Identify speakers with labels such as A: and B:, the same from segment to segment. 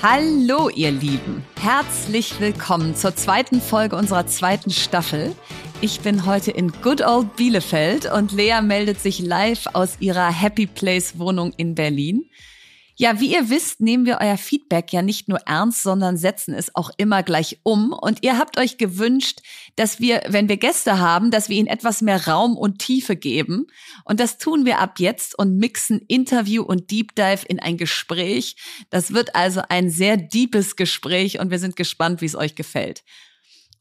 A: Hallo, ihr Lieben. Herzlich willkommen zur zweiten Folge unserer zweiten Staffel. Ich bin heute in Good Old Bielefeld und Lea meldet sich live aus ihrer Happy Place Wohnung in Berlin. Ja, wie ihr wisst, nehmen wir euer Feedback ja nicht nur ernst, sondern setzen es auch immer gleich um. Und ihr habt euch gewünscht, dass wir, wenn wir Gäste haben, dass wir ihnen etwas mehr Raum und Tiefe geben. Und das tun wir ab jetzt und mixen Interview und Deep Dive in ein Gespräch. Das wird also ein sehr deepes Gespräch und wir sind gespannt, wie es euch gefällt.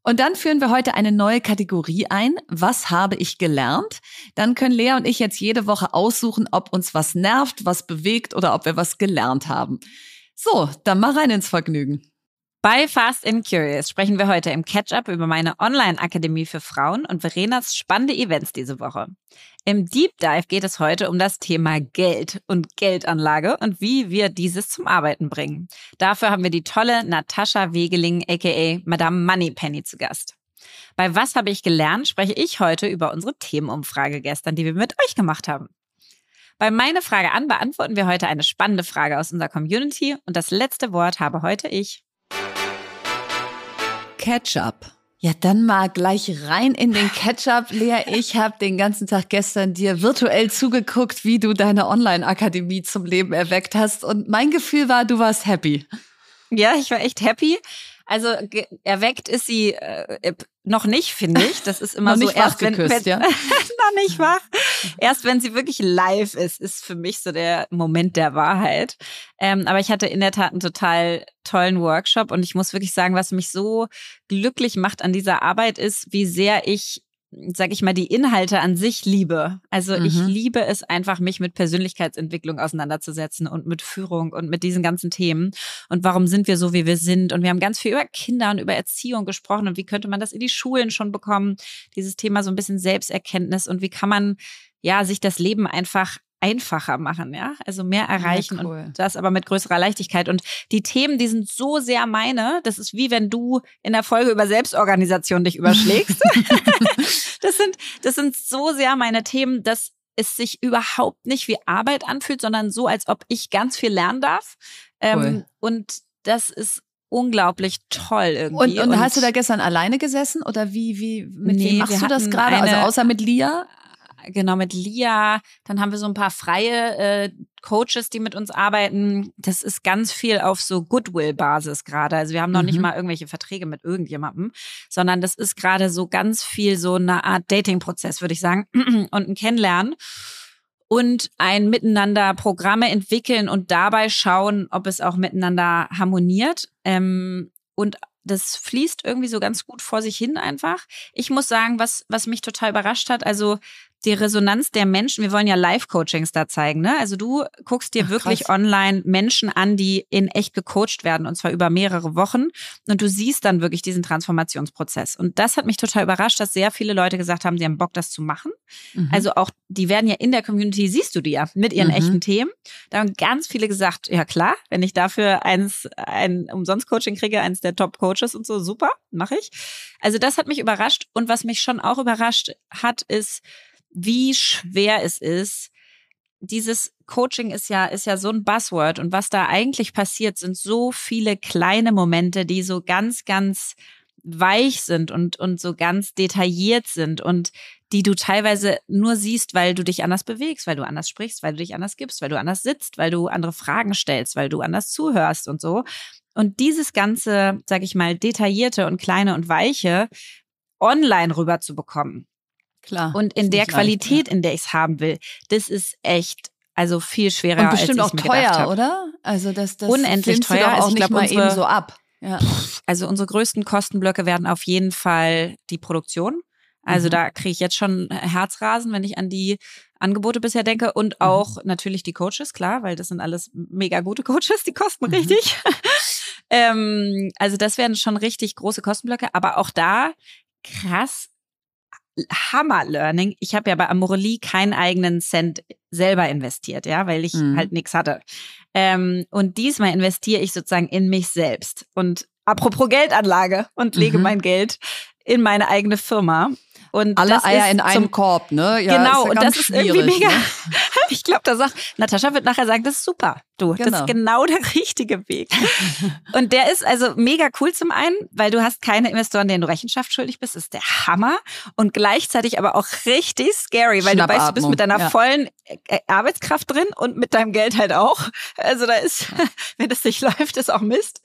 A: Und dann führen wir heute eine neue Kategorie ein. Was habe ich gelernt? Dann können Lea und ich jetzt jede Woche aussuchen, ob uns was nervt, was bewegt oder ob wir was gelernt haben. So, dann mal rein ins Vergnügen.
B: Bei Fast and Curious sprechen wir heute im Catch-up über meine Online-Akademie für Frauen und Verenas spannende Events diese Woche. Im Deep Dive geht es heute um das Thema Geld und Geldanlage und wie wir dieses zum Arbeiten bringen. Dafür haben wir die tolle Natascha Wegeling aka Madame Moneypenny zu Gast. Bei Was habe ich gelernt spreche ich heute über unsere Themenumfrage gestern, die wir mit euch gemacht haben. Bei meine Frage an beantworten wir heute eine spannende Frage aus unserer Community und das letzte Wort habe heute ich.
A: Ketchup. Ja, dann mal gleich rein in den Ketchup, Lea. Ich habe den ganzen Tag gestern dir virtuell zugeguckt, wie du deine Online-Akademie zum Leben erweckt hast. Und mein Gefühl war, du warst happy.
B: Ja, ich war echt happy. Also erweckt ist sie äh, noch nicht, finde ich. Das ist immer so erst wenn,
A: geküsst, wenn, ja?
B: noch nicht wach. Erst wenn sie wirklich live ist, ist für mich so der Moment der Wahrheit. Ähm, aber ich hatte in der Tat einen total tollen Workshop und ich muss wirklich sagen, was mich so glücklich macht an dieser Arbeit ist, wie sehr ich sag ich mal, die Inhalte an sich liebe. Also mhm. ich liebe es einfach, mich mit Persönlichkeitsentwicklung auseinanderzusetzen und mit Führung und mit diesen ganzen Themen. Und warum sind wir so, wie wir sind? Und wir haben ganz viel über Kinder und über Erziehung gesprochen und wie könnte man das in die Schulen schon bekommen? Dieses Thema so ein bisschen Selbsterkenntnis und wie kann man ja sich das Leben einfach einfacher machen, ja, also mehr erreichen ja, cool. und das aber mit größerer Leichtigkeit. Und die Themen, die sind so sehr meine, das ist wie wenn du in der Folge über Selbstorganisation dich überschlägst. das sind, das sind so sehr meine Themen, dass es sich überhaupt nicht wie Arbeit anfühlt, sondern so, als ob ich ganz viel lernen darf. Ähm, cool. Und das ist unglaublich toll irgendwie.
A: Und, und, hast du da gestern alleine gesessen oder wie, wie, mit nee, wem machst du das gerade? Also außer mit Lia?
B: Genau mit Lia. Dann haben wir so ein paar freie äh, Coaches, die mit uns arbeiten. Das ist ganz viel auf so Goodwill-Basis gerade. Also wir haben noch mhm. nicht mal irgendwelche Verträge mit irgendjemandem, sondern das ist gerade so ganz viel so eine Art Dating-Prozess, würde ich sagen, und ein Kennenlernen und ein Miteinander Programme entwickeln und dabei schauen, ob es auch miteinander harmoniert. Ähm, und das fließt irgendwie so ganz gut vor sich hin einfach. Ich muss sagen, was, was mich total überrascht hat, also die Resonanz der Menschen. Wir wollen ja Live-Coachings da zeigen, ne? Also du guckst dir Ach, wirklich krass. online Menschen an, die in echt gecoacht werden und zwar über mehrere Wochen und du siehst dann wirklich diesen Transformationsprozess. Und das hat mich total überrascht, dass sehr viele Leute gesagt haben, sie haben Bock, das zu machen. Mhm. Also auch, die werden ja in der Community, siehst du die ja, mit ihren mhm. echten Themen. Da haben ganz viele gesagt, ja klar, wenn ich dafür eins, ein Umsonst-Coaching kriege, eins der Top-Coaches und so, super, mache ich. Also das hat mich überrascht und was mich schon auch überrascht hat, ist, wie schwer es ist. Dieses Coaching ist ja, ist ja so ein Buzzword und was da eigentlich passiert, sind so viele kleine Momente, die so ganz, ganz weich sind und, und so ganz detailliert sind und die du teilweise nur siehst, weil du dich anders bewegst, weil du anders sprichst, weil du dich anders gibst, weil du anders sitzt, weil du andere Fragen stellst, weil du anders zuhörst und so. Und dieses ganze, sag ich mal, detaillierte und kleine und weiche online rüber zu bekommen,
A: Klar.
B: Und in der Qualität, leicht, ja. in der ich es haben will, das ist echt also viel schwerer
A: und bestimmt
B: als
A: auch teuer, oder? Also das, das
B: unendlich teuer.
A: Auch also ich glaube mal eben so ab.
B: Ja. Also unsere größten Kostenblöcke werden auf jeden Fall die Produktion. Also mhm. da kriege ich jetzt schon Herzrasen, wenn ich an die Angebote bisher denke und mhm. auch mhm. natürlich die Coaches, klar, weil das sind alles mega gute Coaches, die kosten mhm. richtig. ähm, also das werden schon richtig große Kostenblöcke, aber auch da krass Hammer-Learning. Ich habe ja bei Amorelie keinen eigenen Cent selber investiert, ja, weil ich mhm. halt nichts hatte. Ähm, und diesmal investiere ich sozusagen in mich selbst. Und apropos Geldanlage und lege mhm. mein Geld in meine eigene Firma. Und
A: Alle Eier in einem Korb, ne?
B: Ja, genau, ja und das ist irgendwie mega. Ne? ich glaube, da sagt, Natascha wird nachher sagen, das ist super. Du, genau. das ist genau. genau der richtige Weg. und der ist also mega cool zum einen, weil du hast keine Investoren, denen du Rechenschaft schuldig bist. Das ist der Hammer. Und gleichzeitig aber auch richtig scary, weil du weißt, du bist mit deiner ja. vollen äh, Arbeitskraft drin und mit deinem Geld halt auch. Also da ist, wenn das nicht läuft, ist auch Mist.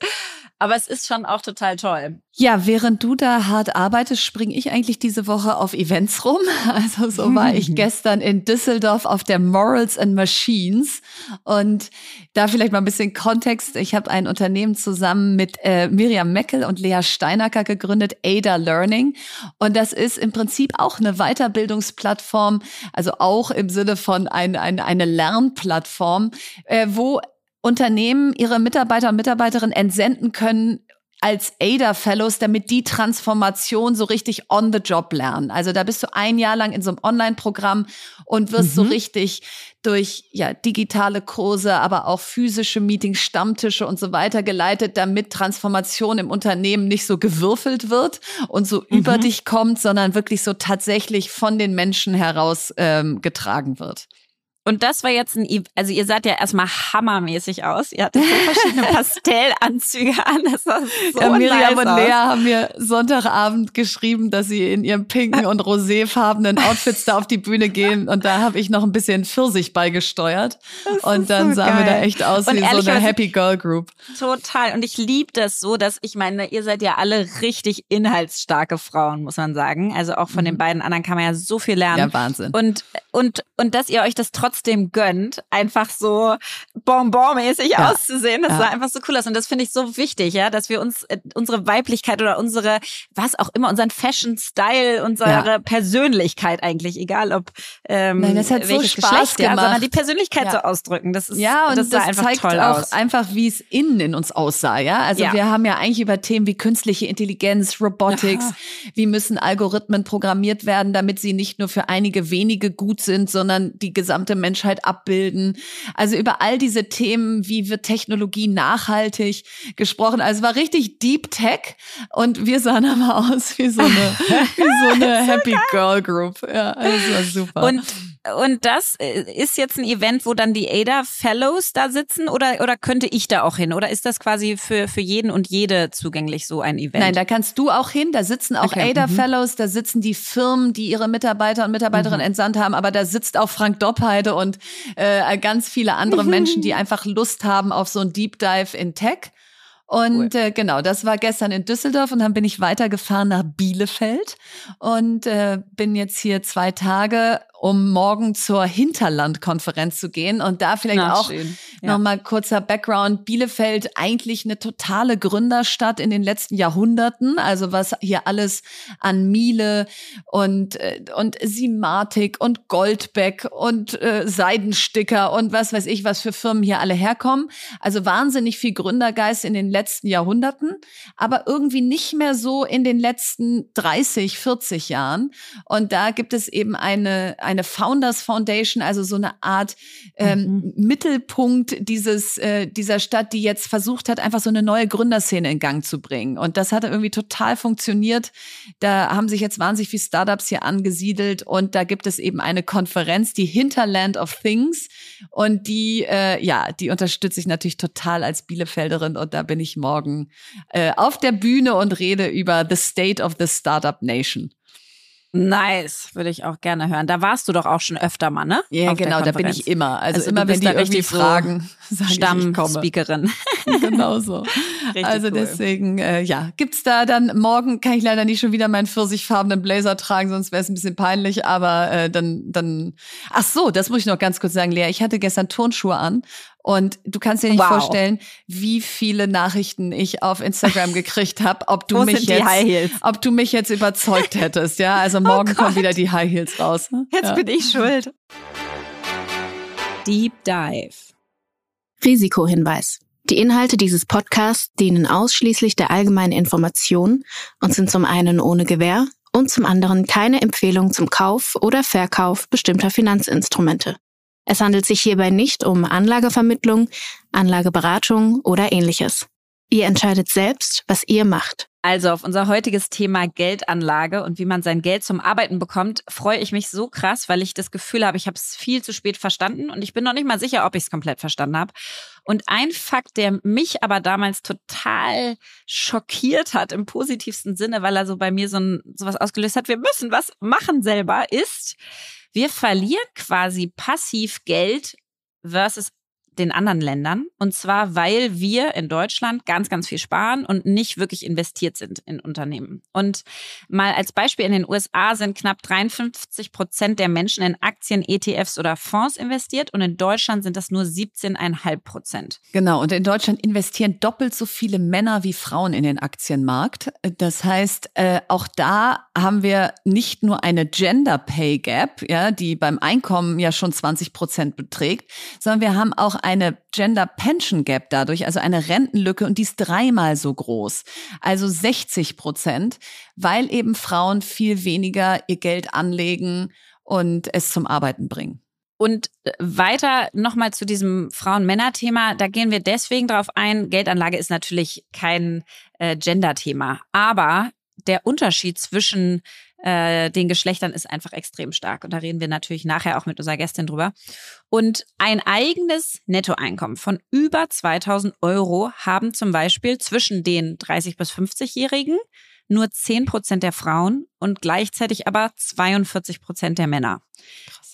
B: Aber es ist schon auch total toll.
A: Ja, während du da hart arbeitest, springe ich eigentlich diese Woche auf Events rum. Also so war ich gestern in Düsseldorf auf der Morals and Machines. Und da vielleicht mal ein bisschen Kontext. Ich habe ein Unternehmen zusammen mit äh, Miriam Meckel und Lea Steinacker gegründet, Ada Learning. Und das ist im Prinzip auch eine Weiterbildungsplattform, also auch im Sinne von ein, ein, eine Lernplattform, äh, wo Unternehmen ihre Mitarbeiter und Mitarbeiterinnen entsenden können als ADA Fellows, damit die Transformation so richtig on the job lernen. Also da bist du ein Jahr lang in so einem Online-Programm und wirst mhm. so richtig durch ja digitale Kurse, aber auch physische Meetings, Stammtische und so weiter geleitet, damit Transformation im Unternehmen nicht so gewürfelt wird und so mhm. über dich kommt, sondern wirklich so tatsächlich von den Menschen heraus ähm, getragen wird.
B: Und das war jetzt ein, also ihr seid ja erstmal hammermäßig aus. Ihr hattet so verschiedene Pastellanzüge an. Das war so ja,
A: Miriam
B: nice
A: und Lea haben mir Sonntagabend geschrieben, dass sie in ihrem pinken und roséfarbenen Outfits da auf die Bühne gehen. Und da habe ich noch ein bisschen Pfirsich beigesteuert. Und dann so sahen wir da echt aus und wie so eine Happy Girl Group.
B: Total. Und ich liebe das so, dass ich meine, ihr seid ja alle richtig inhaltsstarke Frauen, muss man sagen. Also auch von mhm. den beiden anderen kann man ja so viel lernen.
A: Ja, Wahnsinn.
B: Und, und, und dass ihr euch das trotzdem trotzdem gönnt, einfach so bonbonmäßig ja. auszusehen. Das ja. sah einfach so cool aus. Und das finde ich so wichtig, ja, dass wir uns äh, unsere Weiblichkeit oder unsere, was auch immer, unseren Fashion-Style, unsere ja. Persönlichkeit eigentlich, egal ob ähm, Nein, das hat so Spaß Geschlecht, gemacht. Ja, sondern die Persönlichkeit so ausdrücken. Das ist
A: ja und das, das einfach zeigt toll auch aus. einfach, wie es innen in uns aussah. Ja, also wir haben ja eigentlich über Themen wie künstliche Intelligenz, Robotics, wie müssen Algorithmen programmiert werden, damit sie nicht nur für einige wenige gut sind, sondern die gesamte Menschheit abbilden. Also über all diese Themen, wie wird Technologie nachhaltig gesprochen. Also es war richtig Deep Tech und wir sahen aber aus wie so eine, wie so eine Happy Girl Group. Ja, also war super.
B: Und und das äh, ist jetzt ein Event, wo dann die ADA Fellows da sitzen oder, oder könnte ich da auch hin? Oder ist das quasi für, für jeden und jede zugänglich so ein Event?
A: Nein, da kannst du auch hin. Da sitzen auch okay. ADA mhm. Fellows, da sitzen die Firmen, die ihre Mitarbeiter und Mitarbeiterinnen mhm. entsandt haben, aber da sitzt auch Frank Doppheide und äh, ganz viele andere Menschen, die einfach Lust haben auf so ein Deep Dive in Tech. Und cool. äh, genau, das war gestern in Düsseldorf und dann bin ich weitergefahren nach Bielefeld und äh, bin jetzt hier zwei Tage um morgen zur Hinterlandkonferenz zu gehen. Und da vielleicht Na, auch ja. nochmal kurzer Background. Bielefeld eigentlich eine totale Gründerstadt in den letzten Jahrhunderten. Also was hier alles an Miele und, äh, und Simatik und Goldbeck und äh, Seidensticker und was weiß ich, was für Firmen hier alle herkommen. Also wahnsinnig viel Gründergeist in den letzten Jahrhunderten, aber irgendwie nicht mehr so in den letzten 30, 40 Jahren. Und da gibt es eben eine, eine eine Founders Foundation, also so eine Art ähm, mhm. Mittelpunkt dieses äh, dieser Stadt, die jetzt versucht hat, einfach so eine neue Gründerszene in Gang zu bringen. Und das hat irgendwie total funktioniert. Da haben sich jetzt wahnsinnig viele Startups hier angesiedelt und da gibt es eben eine Konferenz, die Hinterland of Things und die äh, ja, die unterstütze ich natürlich total als Bielefelderin und da bin ich morgen äh, auf der Bühne und rede über the state of the Startup Nation.
B: Nice, würde ich auch gerne hören. Da warst du doch auch schon öfter mal, ne?
A: Ja, Auf genau, da bin ich immer. Also, also immer, wenn die irgendwie fragen,
B: so Stammspeakerin.
A: genau so. also cool. deswegen, äh, ja, gibt's da dann morgen, kann ich leider nicht schon wieder meinen pfirsichfarbenen Blazer tragen, sonst wäre es ein bisschen peinlich, aber äh, dann, dann, ach so, das muss ich noch ganz kurz sagen, Lea. Ich hatte gestern Turnschuhe an und du kannst dir nicht wow. vorstellen, wie viele Nachrichten ich auf Instagram gekriegt habe, ob du mich jetzt, ob du mich jetzt überzeugt hättest. Ja, also oh morgen oh kommen wieder die High Heels raus.
B: Ne? Jetzt
A: ja.
B: bin ich schuld. Deep Dive.
C: Risikohinweis. Die Inhalte dieses Podcasts dienen ausschließlich der allgemeinen Information und sind zum einen ohne Gewähr und zum anderen keine Empfehlung zum Kauf oder Verkauf bestimmter Finanzinstrumente. Es handelt sich hierbei nicht um Anlagevermittlung, Anlageberatung oder ähnliches. Ihr entscheidet selbst, was ihr macht.
B: Also auf unser heutiges Thema Geldanlage und wie man sein Geld zum Arbeiten bekommt, freue ich mich so krass, weil ich das Gefühl habe, ich habe es viel zu spät verstanden und ich bin noch nicht mal sicher, ob ich es komplett verstanden habe. Und ein Fakt, der mich aber damals total schockiert hat im positivsten Sinne, weil er so bei mir so ein, sowas ausgelöst hat, wir müssen was machen selber, ist, wir verlieren quasi passiv Geld versus den anderen Ländern. Und zwar, weil wir in Deutschland ganz, ganz viel sparen und nicht wirklich investiert sind in Unternehmen. Und mal als Beispiel, in den USA sind knapp 53 Prozent der Menschen in Aktien, ETFs oder Fonds investiert und in Deutschland sind das nur 17,5 Prozent.
A: Genau, und in Deutschland investieren doppelt so viele Männer wie Frauen in den Aktienmarkt. Das heißt, äh, auch da haben wir nicht nur eine Gender Pay Gap, ja, die beim Einkommen ja schon 20 Prozent beträgt, sondern wir haben auch eine Gender Pension Gap dadurch, also eine Rentenlücke und die ist dreimal so groß, also 60 Prozent, weil eben Frauen viel weniger ihr Geld anlegen und es zum Arbeiten bringen.
B: Und weiter nochmal zu diesem Frauen-Männer-Thema. Da gehen wir deswegen drauf ein. Geldanlage ist natürlich kein äh, Gender-Thema. Aber der Unterschied zwischen äh, den Geschlechtern ist einfach extrem stark. Und da reden wir natürlich nachher auch mit unserer Gästin drüber. Und ein eigenes Nettoeinkommen von über 2000 Euro haben zum Beispiel zwischen den 30 bis 50-Jährigen nur 10 Prozent der Frauen und gleichzeitig aber 42 Prozent der Männer.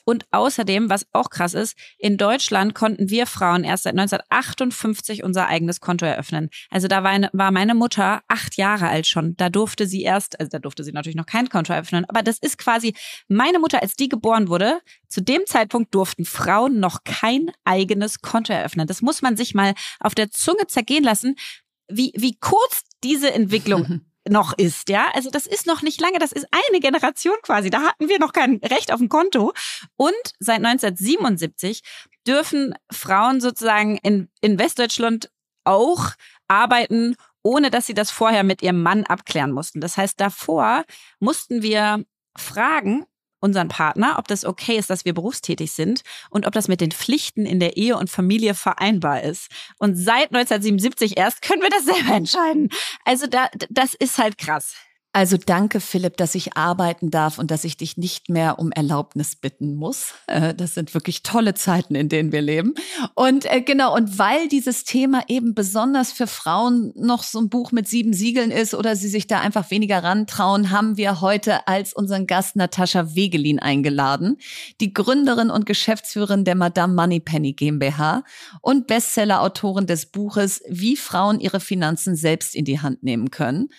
B: Und außerdem, was auch krass ist, in Deutschland konnten wir Frauen erst seit 1958 unser eigenes Konto eröffnen. Also da war, eine, war meine Mutter acht Jahre alt schon. Da durfte sie erst, also da durfte sie natürlich noch kein Konto eröffnen, aber das ist quasi meine Mutter, als die geboren wurde. Zu dem Zeitpunkt durften Frauen noch kein eigenes Konto eröffnen. Das muss man sich mal auf der Zunge zergehen lassen, wie, wie kurz diese Entwicklung noch ist, ja. Also das ist noch nicht lange, das ist eine Generation quasi. Da hatten wir noch kein Recht auf ein Konto. Und seit 1977 dürfen Frauen sozusagen in, in Westdeutschland auch arbeiten, ohne dass sie das vorher mit ihrem Mann abklären mussten. Das heißt, davor mussten wir fragen, unseren Partner, ob das okay ist, dass wir berufstätig sind und ob das mit den Pflichten in der Ehe und Familie vereinbar ist. Und seit 1977 erst können wir das selber entscheiden. Also da, das ist halt krass.
A: Also danke, Philipp, dass ich arbeiten darf und dass ich dich nicht mehr um Erlaubnis bitten muss. Äh, das sind wirklich tolle Zeiten, in denen wir leben. Und äh, genau, und weil dieses Thema eben besonders für Frauen noch so ein Buch mit sieben Siegeln ist oder sie sich da einfach weniger rantrauen, haben wir heute als unseren Gast Natascha Wegelin eingeladen, die Gründerin und Geschäftsführerin der Madame Moneypenny GmbH und Bestseller-Autorin des Buches Wie Frauen ihre Finanzen selbst in die Hand nehmen können.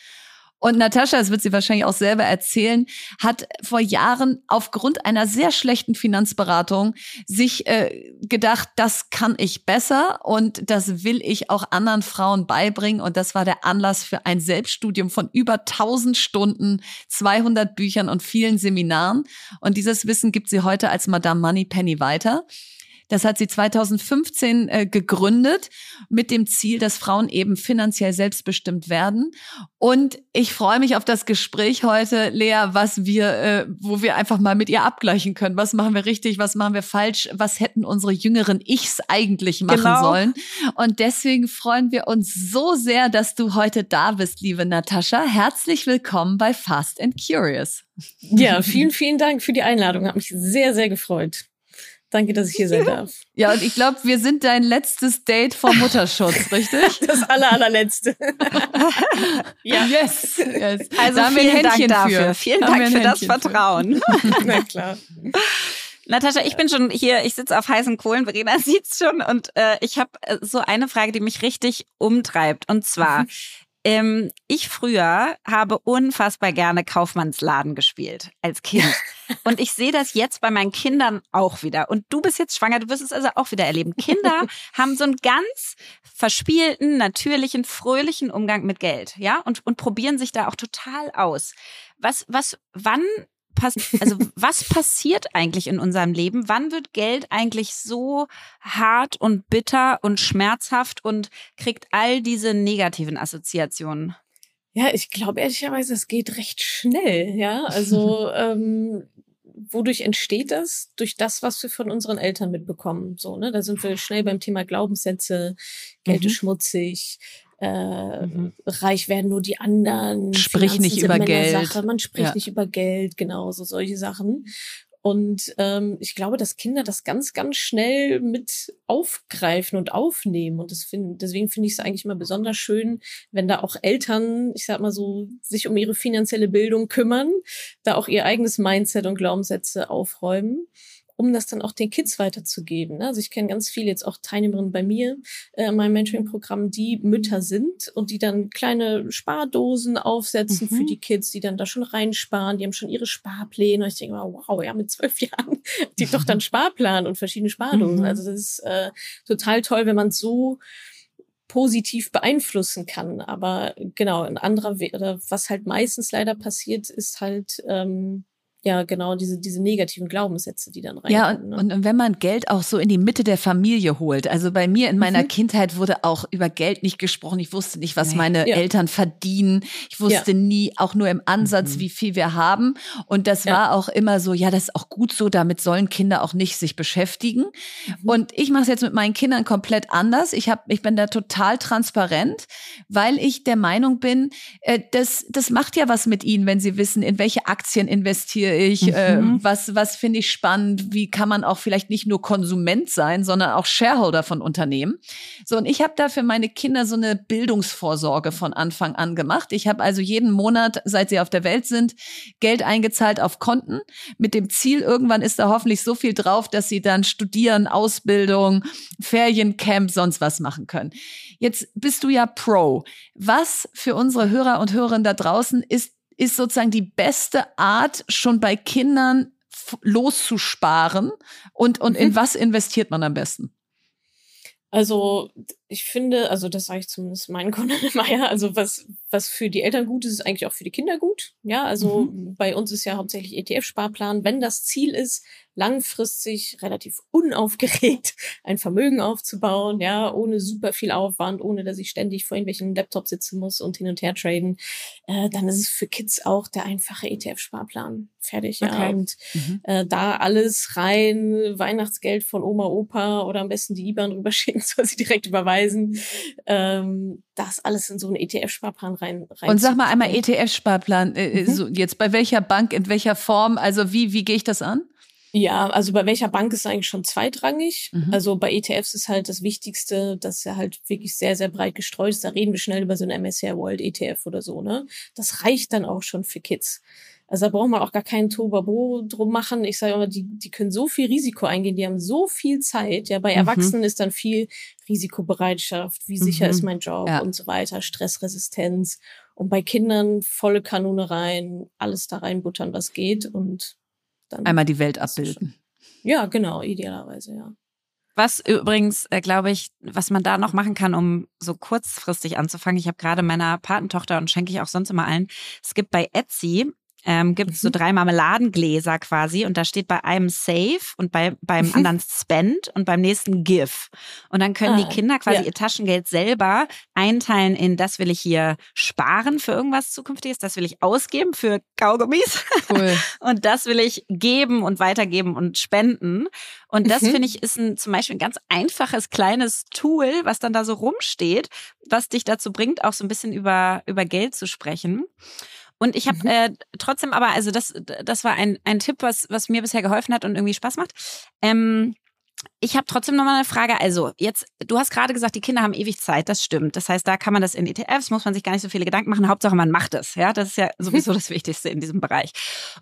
A: Und Natascha, das wird sie wahrscheinlich auch selber erzählen, hat vor Jahren aufgrund einer sehr schlechten Finanzberatung sich äh, gedacht, das kann ich besser und das will ich auch anderen Frauen beibringen. Und das war der Anlass für ein Selbststudium von über 1000 Stunden, 200 Büchern und vielen Seminaren. Und dieses Wissen gibt sie heute als Madame Moneypenny weiter. Das hat sie 2015 äh, gegründet mit dem Ziel, dass Frauen eben finanziell selbstbestimmt werden. Und ich freue mich auf das Gespräch heute, Lea, was wir, äh, wo wir einfach mal mit ihr abgleichen können. Was machen wir richtig, was machen wir falsch, was hätten unsere jüngeren Ichs eigentlich machen genau. sollen. Und deswegen freuen wir uns so sehr, dass du heute da bist, liebe Natascha. Herzlich willkommen bei Fast and Curious.
D: Ja, vielen, vielen Dank für die Einladung. Hat mich sehr, sehr gefreut. Danke, dass ich hier sein darf.
A: Ja, und ich glaube, wir sind dein letztes Date vor Mutterschutz, richtig?
D: Das aller, allerletzte.
A: ja. Yes, yes.
B: Also vielen Dank dafür. Für. Vielen Dank für das Vertrauen.
D: Na klar.
B: Natascha, ich bin schon hier, ich sitze auf heißen Kohlen, Verena sieht's schon und äh, ich habe äh, so eine Frage, die mich richtig umtreibt. Und zwar, ähm, ich früher habe unfassbar gerne Kaufmannsladen gespielt als Kind. Und ich sehe das jetzt bei meinen Kindern auch wieder. Und du bist jetzt schwanger, du wirst es also auch wieder erleben. Kinder haben so einen ganz verspielten, natürlichen, fröhlichen Umgang mit Geld, ja, und, und probieren sich da auch total aus. Was, was, wann also was passiert eigentlich in unserem Leben? Wann wird Geld eigentlich so hart und bitter und schmerzhaft und kriegt all diese negativen Assoziationen?
D: Ja, ich glaube ehrlicherweise, es geht recht schnell. Ja, also ähm, wodurch entsteht das? Durch das, was wir von unseren Eltern mitbekommen. So, ne, da sind wir schnell beim Thema Glaubenssätze. Geld mhm. ist schmutzig äh, mhm. reich werden nur die anderen.
A: Sprich Finanzen nicht über Geld.
D: Man spricht ja. nicht über Geld, genau, so solche Sachen. Und ähm, ich glaube, dass Kinder das ganz, ganz schnell mit aufgreifen und aufnehmen. Und das find, deswegen finde ich es eigentlich immer besonders schön, wenn da auch Eltern, ich sag mal so, sich um ihre finanzielle Bildung kümmern, da auch ihr eigenes Mindset und Glaubenssätze aufräumen um das dann auch den Kids weiterzugeben. Ne? Also ich kenne ganz viele jetzt auch Teilnehmerinnen bei mir äh, in meinem Mentoring-Programm, die Mütter sind und die dann kleine Spardosen aufsetzen mhm. für die Kids, die dann da schon reinsparen. Die haben schon ihre Sparpläne. Und ich denke mal, wow, ja, mit zwölf Jahren die doch dann Sparplan und verschiedene Spardosen. Mhm. Also das ist äh, total toll, wenn man es so positiv beeinflussen kann. Aber genau, ein anderer, oder was halt meistens leider passiert, ist halt, ähm, ja, genau, diese, diese negativen Glaubenssätze, die dann rein.
A: Ja, und, ne? und wenn man Geld auch so in die Mitte der Familie holt. Also bei mir in meiner mhm. Kindheit wurde auch über Geld nicht gesprochen. Ich wusste nicht, was meine ja. Eltern verdienen. Ich wusste ja. nie, auch nur im Ansatz, mhm. wie viel wir haben. Und das ja. war auch immer so, ja, das ist auch gut so, damit sollen Kinder auch nicht sich beschäftigen. Mhm. Und ich mache es jetzt mit meinen Kindern komplett anders. Ich hab, ich bin da total transparent, weil ich der Meinung bin, äh, das, das macht ja was mit ihnen, wenn sie wissen, in welche Aktien investieren investiere ich, äh, mhm. äh, was, was finde ich spannend, wie kann man auch vielleicht nicht nur Konsument sein, sondern auch Shareholder von Unternehmen. So, und ich habe da für meine Kinder so eine Bildungsvorsorge von Anfang an gemacht. Ich habe also jeden Monat, seit sie auf der Welt sind, Geld eingezahlt auf Konten mit dem Ziel, irgendwann ist da hoffentlich so viel drauf, dass sie dann studieren, Ausbildung, Feriencamp, sonst was machen können. Jetzt bist du ja Pro. Was für unsere Hörer und Hörerinnen da draußen ist ist sozusagen die beste Art, schon bei Kindern loszusparen? Und, und in mhm. was investiert man am besten?
D: Also ich finde, also das sage ich zumindest meinen Kunden immer, ja, also was, was für die Eltern gut ist, ist eigentlich auch für die Kinder gut. Ja, also mhm. bei uns ist ja hauptsächlich ETF-Sparplan. Wenn das Ziel ist, langfristig relativ unaufgeregt ein Vermögen aufzubauen, ja, ohne super viel Aufwand, ohne dass ich ständig vor irgendwelchen Laptops sitzen muss und hin und her traden, äh, dann ist es für Kids auch der einfache ETF-Sparplan. Fertig, ja. Okay. Und mhm. äh, da alles rein, Weihnachtsgeld von Oma, Opa oder am besten die IBAN rüberschicken, soll sie direkt überweisen. Ähm, das alles in so einen ETF-Sparplan rein, rein.
A: Und sag mal einmal ETF-Sparplan, äh, äh, mhm. so jetzt bei welcher Bank, in welcher Form, also wie, wie gehe ich das an?
D: Ja, also bei welcher Bank ist eigentlich schon zweitrangig. Mhm. Also bei ETFs ist halt das Wichtigste, dass er halt wirklich sehr, sehr breit gestreut ist. Da reden wir schnell über so ein MSCI World ETF oder so, ne? Das reicht dann auch schon für Kids. Also da braucht man auch gar keinen Tobabo drum machen. Ich sage immer, die, die können so viel Risiko eingehen, die haben so viel Zeit. Ja, bei mhm. Erwachsenen ist dann viel Risikobereitschaft, wie sicher mhm. ist mein Job ja. und so weiter, Stressresistenz. Und bei Kindern volle Kanone rein, alles da reinbuttern, was geht und
A: dann einmal die Welt abbilden.
D: Ja, genau, idealerweise, ja.
B: Was übrigens, äh, glaube ich, was man da noch machen kann, um so kurzfristig anzufangen. Ich habe gerade meiner Patentochter und schenke ich auch sonst immer allen. Es gibt bei Etsy ähm, gibt es mhm. so drei Marmeladengläser quasi und da steht bei einem Save und bei, beim mhm. anderen Spend und beim nächsten Give. Und dann können ah, die Kinder quasi ja. ihr Taschengeld selber einteilen in das will ich hier sparen für irgendwas Zukünftiges, das will ich ausgeben für Kaugummis cool. und das will ich geben und weitergeben und spenden. Und das mhm. finde ich ist ein, zum Beispiel ein ganz einfaches kleines Tool, was dann da so rumsteht, was dich dazu bringt, auch so ein bisschen über, über Geld zu sprechen. Und ich habe mhm. äh, trotzdem aber, also das, das war ein, ein Tipp, was, was mir bisher geholfen hat und irgendwie Spaß macht. Ähm, ich habe trotzdem noch mal eine Frage. Also, jetzt, du hast gerade gesagt, die Kinder haben ewig Zeit, das stimmt. Das heißt, da kann man das in ETFs, muss man sich gar nicht so viele Gedanken machen. Hauptsache, man macht es. Ja, das ist ja sowieso das Wichtigste in diesem Bereich.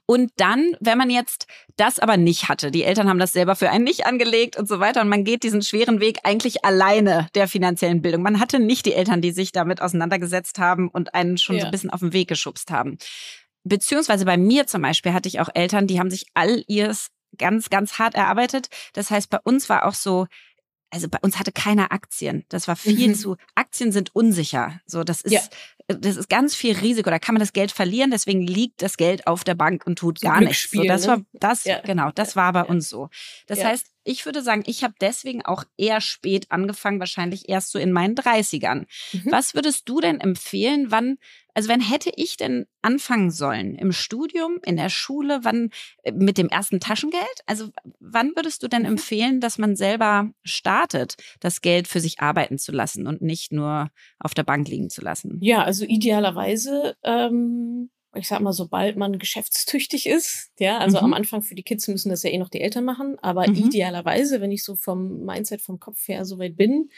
B: Und dann, wenn man jetzt das aber nicht hatte, die Eltern haben das selber für einen nicht angelegt und so weiter und man geht diesen schweren Weg eigentlich alleine der finanziellen Bildung. Man hatte nicht die Eltern, die sich damit auseinandergesetzt haben und einen schon ja. so ein bisschen auf den Weg geschubst haben. Beziehungsweise bei mir zum Beispiel hatte ich auch Eltern, die haben sich all ihres ganz, ganz hart erarbeitet. Das heißt, bei uns war auch so, also bei uns hatte keiner Aktien. Das war viel mhm. zu, Aktien sind unsicher. So, das ist, ja. Das ist ganz viel Risiko. Da kann man das Geld verlieren, deswegen liegt das Geld auf der Bank und tut gar nichts. So, das ne? war das, ja. genau, das war bei ja. uns so. Das ja. heißt, ich würde sagen, ich habe deswegen auch eher spät angefangen, wahrscheinlich erst so in meinen 30ern. Mhm. Was würdest du denn empfehlen, wann, also wann hätte ich denn anfangen sollen? Im Studium, in der Schule, wann äh, mit dem ersten Taschengeld? Also wann würdest du denn mhm. empfehlen, dass man selber startet, das Geld für sich arbeiten zu lassen und nicht nur auf der Bank liegen zu lassen?
D: Ja, also idealerweise ähm ich sag mal, sobald man geschäftstüchtig ist, ja, also mhm. am Anfang für die Kids müssen das ja eh noch die Eltern machen, aber mhm. idealerweise, wenn ich so vom Mindset, vom Kopf her so weit bin,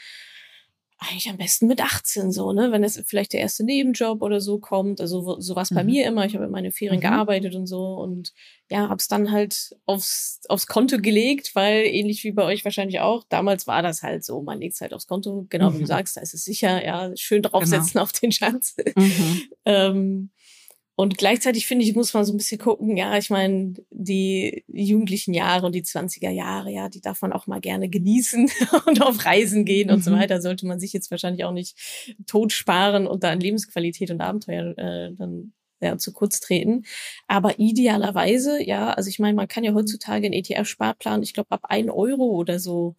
D: eigentlich am besten mit 18 so, ne? Wenn es vielleicht der erste Nebenjob oder so kommt. Also so war es bei mhm. mir immer. Ich habe in meine Ferien mhm. gearbeitet und so und ja, hab's dann halt aufs, aufs Konto gelegt, weil ähnlich wie bei euch wahrscheinlich auch, damals war das halt so, man legt es halt aufs Konto, genau wie du mhm. sagst, da ist es sicher, ja, schön draufsetzen genau. auf den Schatz. Mhm. ähm, und gleichzeitig finde ich, muss man so ein bisschen gucken, ja, ich meine, die jugendlichen Jahre und die 20er Jahre, ja, die darf man auch mal gerne genießen und auf Reisen gehen und so mhm. weiter. Sollte man sich jetzt wahrscheinlich auch nicht tot sparen und da an Lebensqualität und Abenteuer äh, dann ja, zu kurz treten. Aber idealerweise, ja, also ich meine, man kann ja heutzutage einen ETF-Sparplan, ich glaube, ab ein Euro oder so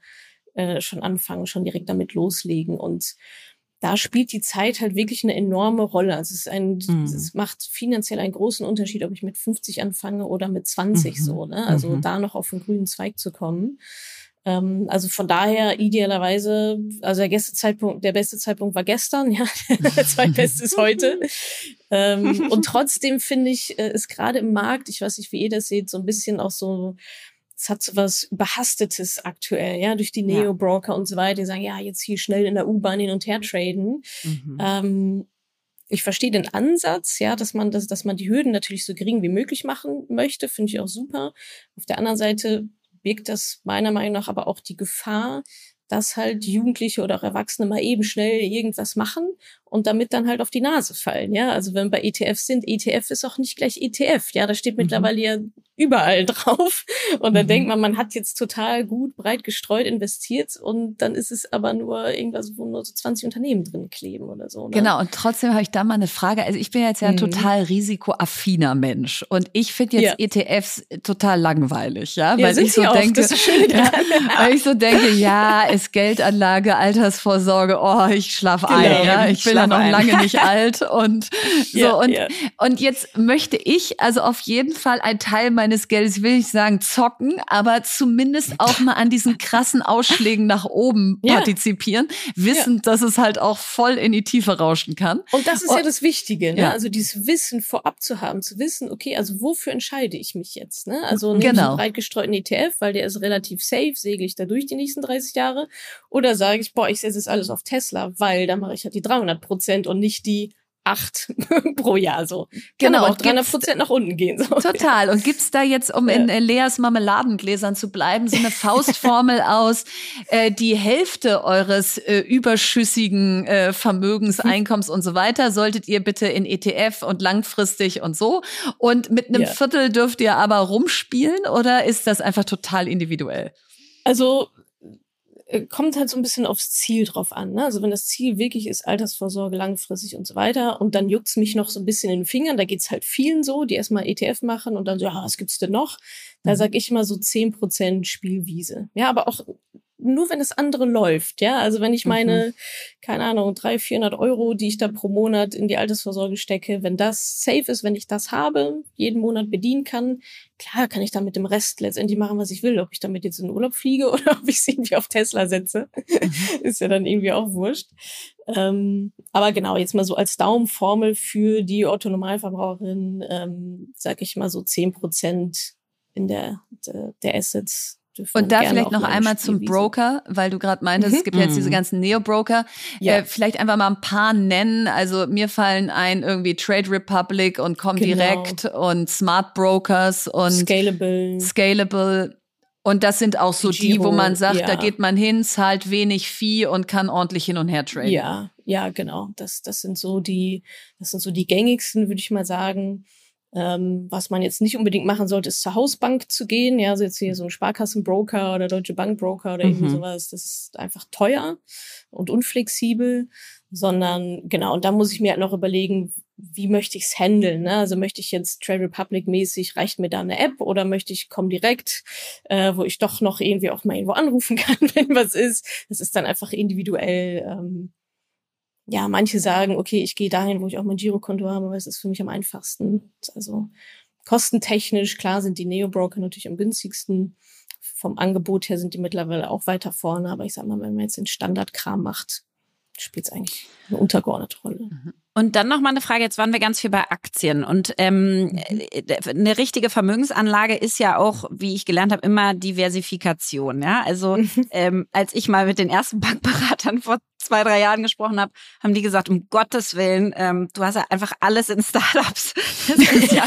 D: äh, schon anfangen, schon direkt damit loslegen. Und da spielt die Zeit halt wirklich eine enorme Rolle. Also es ist ein, mhm. es macht finanziell einen großen Unterschied, ob ich mit 50 anfange oder mit 20 mhm. so, ne? Also mhm. da noch auf den grünen Zweig zu kommen. Ähm, also von daher idealerweise, also der beste Zeitpunkt, der beste Zeitpunkt war gestern, ja, der zweitbeste ist heute. ähm, und trotzdem finde ich, äh, ist gerade im Markt, ich weiß nicht, wie ihr das seht, so ein bisschen auch so es hat so was Überhastetes aktuell, ja, durch die Neo-Broker und so weiter, die sagen, ja, jetzt hier schnell in der U-Bahn hin und her traden. Mhm. Ähm, ich verstehe den Ansatz, ja, dass man, das, dass man die Hürden natürlich so gering wie möglich machen möchte, finde ich auch super. Auf der anderen Seite birgt das meiner Meinung nach aber auch die Gefahr, dass halt Jugendliche oder auch Erwachsene mal eben schnell irgendwas machen und damit dann halt auf die Nase fallen. Ja, also wenn wir bei ETF sind, ETF ist auch nicht gleich ETF. Ja, da steht mhm. mittlerweile ja überall drauf. Und dann mhm. denkt man, man hat jetzt total gut breit gestreut investiert und dann ist es aber nur irgendwas, wo nur so 20 Unternehmen drin kleben oder so.
A: Ne? Genau, und trotzdem habe ich da mal eine Frage. Also ich bin jetzt ja ein mhm. total risikoaffiner Mensch und ich finde jetzt ja. ETFs total langweilig, ja,
D: ja
A: weil ich so
D: auch.
A: denke,
D: ja,
A: weil ich so denke, ja, ist Geldanlage, Altersvorsorge, oh, ich schlafe genau, ein, ja, ich bin ja noch ein. lange nicht alt und so und und jetzt möchte ich also auf jeden Fall ein Teil meines Geldes, will ich sagen, zocken, aber zumindest auch mal an diesen krassen Ausschlägen nach oben ja. partizipieren, wissend, ja. dass es halt auch voll in die Tiefe rauschen kann.
D: Und das ist Und, ja das Wichtige, ne? Ja. also dieses Wissen vorab zu haben, zu wissen, okay, also wofür entscheide ich mich jetzt? Ne? Also nehme genau. ich einen breit gestreuten ETF, weil der ist relativ safe, segle ich da durch die nächsten 30 Jahre, oder sage ich, boah, ich setze jetzt alles auf Tesla, weil da mache ich halt die 300 Prozent und nicht die acht pro Jahr so. Kann genau, auch 300 Prozent nach unten gehen. So.
A: Total. Und gibt's da jetzt, um ja. in äh, Leas Marmeladengläsern zu bleiben, so eine Faustformel aus, äh, die Hälfte eures äh, überschüssigen äh, Vermögens. Einkommens und so weiter solltet ihr bitte in ETF und langfristig und so. Und mit einem ja. Viertel dürft ihr aber rumspielen oder ist das einfach total individuell?
D: Also kommt halt so ein bisschen aufs Ziel drauf an. Ne? Also wenn das Ziel wirklich ist, Altersvorsorge langfristig und so weiter, und dann juckt's mich noch so ein bisschen in den Fingern, da geht's halt vielen so, die erstmal ETF machen und dann so, ja, was gibt's denn noch? Da mhm. sag ich immer so zehn Prozent Spielwiese. Ja, aber auch nur wenn das andere läuft, ja. Also wenn ich meine, mhm. keine Ahnung, drei, vierhundert Euro, die ich da pro Monat in die Altersvorsorge stecke, wenn das safe ist, wenn ich das habe, jeden Monat bedienen kann, klar kann ich dann mit dem Rest letztendlich machen, was ich will. Ob ich damit jetzt in den Urlaub fliege oder ob ich es irgendwie auf Tesla setze, mhm. ist ja dann irgendwie auch wurscht. Ähm, aber genau, jetzt mal so als Daumenformel für die Otto-Normalverbraucherin, ähm, sag ich mal so zehn Prozent in der, der, der Assets
A: und da vielleicht noch einmal zum Broker, weil du gerade meintest, mhm. es gibt jetzt diese mhm. ganzen Neo-Broker. Ja. Äh, vielleicht einfach mal ein paar nennen. Also mir fallen ein irgendwie Trade Republic und Comdirect genau. und Smart Brokers und
D: Scalable.
A: Scalable. Und das sind auch so die, wo man sagt, ja. da geht man hin, zahlt wenig Vieh und kann ordentlich hin und her traden.
D: Ja, ja, genau. Das, das sind so die, das sind so die gängigsten, würde ich mal sagen. Ähm, was man jetzt nicht unbedingt machen sollte, ist zur Hausbank zu gehen. Ja, also jetzt hier so ein Sparkassenbroker oder Deutsche Bankbroker oder mhm. irgendwie sowas. Das ist einfach teuer und unflexibel. sondern genau, und da muss ich mir halt noch überlegen, wie möchte ich es handeln? Ne? Also möchte ich jetzt Trade Republic mäßig, reicht mir da eine App oder möchte ich komm direkt, äh, wo ich doch noch irgendwie auch mal irgendwo anrufen kann, wenn was ist. Das ist dann einfach individuell. Ähm, ja, manche sagen, okay, ich gehe dahin, wo ich auch mein Girokonto habe, weil es ist für mich am einfachsten. Also kostentechnisch, klar sind die Neo-Broker natürlich am günstigsten. Vom Angebot her sind die mittlerweile auch weiter vorne, aber ich sag mal, wenn man jetzt den Standardkram macht, spielt es eigentlich eine untergeordnete Rolle. Mhm.
B: Und dann noch mal eine Frage. Jetzt waren wir ganz viel bei Aktien und ähm, mhm. eine richtige Vermögensanlage ist ja auch, wie ich gelernt habe, immer Diversifikation. Ja, also mhm. ähm, als ich mal mit den ersten Bankberatern vor zwei, drei Jahren gesprochen habe, haben die gesagt, um Gottes Willen, ähm, du hast ja einfach alles in Startups.
A: Das ist, ja,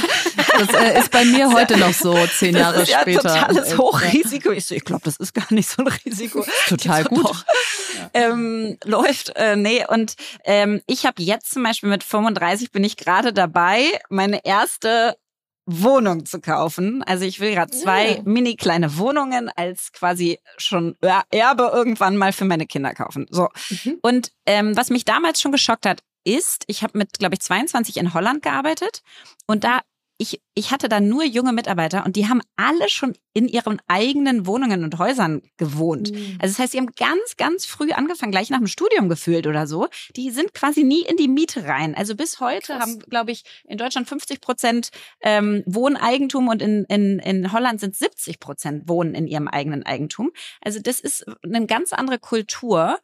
A: das, äh, ist bei mir heute noch so, zehn Jahre
B: ist
A: später.
B: Ja totales Hochrisiko. Ich so, ich glaube, das ist gar nicht so ein Risiko.
A: Total gut.
B: Ja. Ähm, läuft, äh, nee, und ähm, ich habe jetzt zum Beispiel mit 35 bin ich gerade dabei, meine erste Wohnung zu kaufen. Also ich will gerade zwei ja. mini kleine Wohnungen als quasi schon Erbe irgendwann mal für meine Kinder kaufen. So. Mhm. Und ähm, was mich damals schon geschockt hat, ist, ich habe mit, glaube ich, 22 in Holland gearbeitet und da ich, ich hatte da nur junge Mitarbeiter und die haben alle schon in ihren eigenen Wohnungen und Häusern gewohnt. Mhm. Also das heißt, sie haben ganz, ganz früh angefangen, gleich nach dem Studium gefühlt oder so. Die sind quasi nie in die Miete rein. Also bis heute Krass. haben, glaube ich, in Deutschland 50 Prozent ähm, Wohneigentum und in, in, in Holland sind 70 Prozent Wohnen in ihrem eigenen Eigentum. Also das ist eine ganz andere Kultur.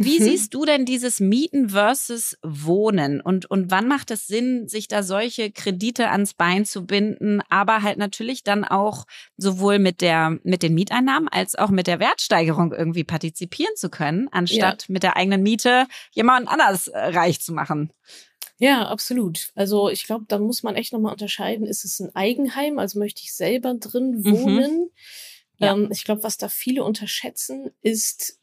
B: Wie mhm. siehst du denn dieses Mieten versus Wohnen? Und, und wann macht es Sinn, sich da solche Kredite ans Bein zu binden, aber halt natürlich dann auch sowohl mit der, mit den Mieteinnahmen als auch mit der Wertsteigerung irgendwie partizipieren zu können, anstatt ja. mit der eigenen Miete jemand anders äh, reich zu machen?
D: Ja, absolut. Also ich glaube, da muss man echt nochmal unterscheiden, ist es ein Eigenheim, also möchte ich selber drin mhm. wohnen? Mhm. Ja. Ähm, ich glaube, was da viele unterschätzen, ist,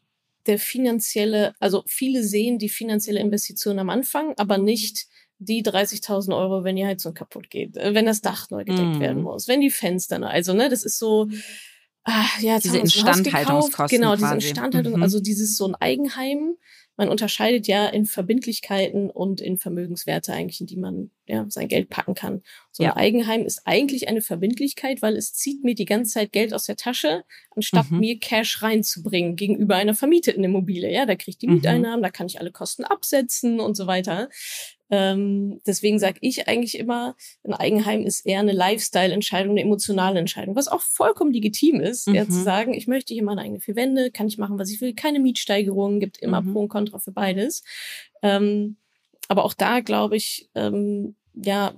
D: der finanzielle, also viele sehen die finanzielle Investition am Anfang, aber nicht die 30.000 Euro, wenn die Heizung kaputt geht, äh, wenn das Dach neu gedeckt mm. werden muss, wenn die Fenster neu, also ne, das ist so, ah, ja,
B: diese Instandhaltungskosten.
D: Genau, diese Instandhaltung, mhm. also dieses so ein Eigenheim, man unterscheidet ja in Verbindlichkeiten und in Vermögenswerte eigentlich, in die man ja sein Geld packen kann. So ein Eigenheim ist eigentlich eine Verbindlichkeit, weil es zieht mir die ganze Zeit Geld aus der Tasche, anstatt mhm. mir Cash reinzubringen gegenüber einer vermieteten Immobilie. Ja, da kriege ich die mhm. Mieteinnahmen, da kann ich alle Kosten absetzen und so weiter. Ähm, deswegen sage ich eigentlich immer, ein Eigenheim ist eher eine Lifestyle-Entscheidung, eine emotionale Entscheidung, was auch vollkommen legitim ist, mhm. ja, zu sagen, ich möchte hier meine eigene vier Wände, kann ich machen, was ich will, keine Mietsteigerungen, gibt immer mhm. Pro und Contra für beides. Ähm, aber auch da glaube ich, ähm, ja,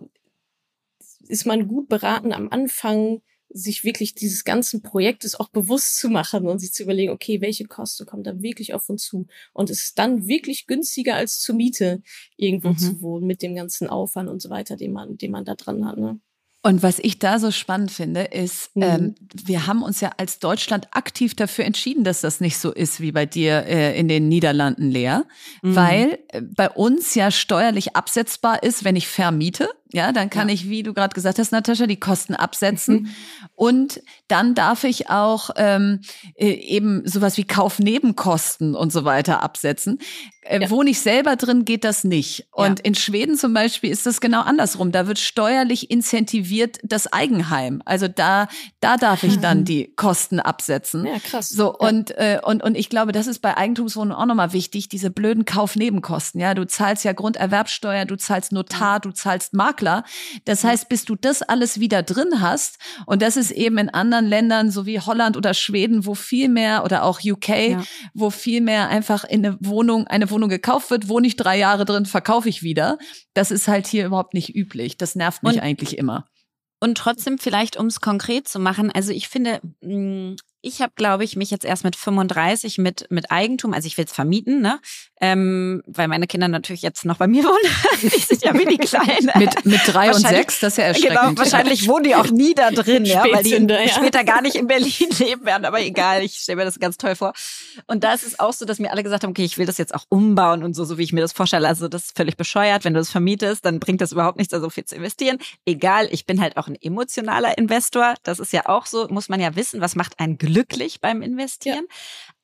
D: ist man gut beraten am Anfang sich wirklich dieses ganzen Projektes auch bewusst zu machen und sich zu überlegen, okay, welche Kosten kommen da wirklich auf uns zu? Und es ist dann wirklich günstiger als zur Miete irgendwo mhm. zu wohnen mit dem ganzen Aufwand und so weiter, den man, den man da dran hat. Ne?
A: Und was ich da so spannend finde, ist, mhm. ähm, wir haben uns ja als Deutschland aktiv dafür entschieden, dass das nicht so ist wie bei dir äh, in den Niederlanden, Lea, mhm. weil äh, bei uns ja steuerlich absetzbar ist, wenn ich vermiete. Ja, dann kann ja. ich, wie du gerade gesagt hast, Natascha, die Kosten absetzen. Mhm. Und dann darf ich auch ähm, äh, eben sowas wie Kaufnebenkosten und so weiter absetzen. Äh, ja. Wohne ich selber drin, geht das nicht. Und ja. in Schweden zum Beispiel ist das genau andersrum. Da wird steuerlich incentiviert das Eigenheim. Also da, da darf ich dann die Kosten absetzen.
D: Ja, krass.
A: So, und, äh, und, und ich glaube, das ist bei Eigentumswohnungen auch nochmal wichtig, diese blöden Kaufnebenkosten. Ja, du zahlst ja Grunderwerbsteuer, du zahlst Notar, du zahlst Makler. Das heißt, bis du das alles wieder drin hast, und das ist eben in anderen Ländern, so wie Holland oder Schweden, wo viel mehr, oder auch UK, wo viel mehr einfach in eine Wohnung, eine Wohnung Wohnung gekauft wird, wohne ich drei Jahre drin, verkaufe ich wieder. Das ist halt hier überhaupt nicht üblich. Das nervt mich und, eigentlich immer.
B: Und trotzdem vielleicht, um es konkret zu machen, also ich finde, mm, ich habe, glaube ich, mich jetzt erst mit 35 mit, mit Eigentum, also ich will es vermieten, ne? Ähm, weil meine Kinder natürlich jetzt noch bei mir wohnen. die sind ja mini klein.
A: mit, mit drei und sechs, das ist ja erschreckend. Genau,
B: wahrscheinlich wohnen die auch nie da drin, ja, weil die ja. später gar nicht in Berlin leben werden. Aber egal, ich stelle mir das ganz toll vor. Und da ist es auch so, dass mir alle gesagt haben, okay, ich will das jetzt auch umbauen und so, so wie ich mir das vorstelle. Also das ist völlig bescheuert. Wenn du das vermietest, dann bringt das überhaupt nichts, da so viel zu investieren. Egal, ich bin halt auch ein emotionaler Investor. Das ist ja auch so, muss man ja wissen, was macht einen glücklich glücklich beim Investieren. Ja.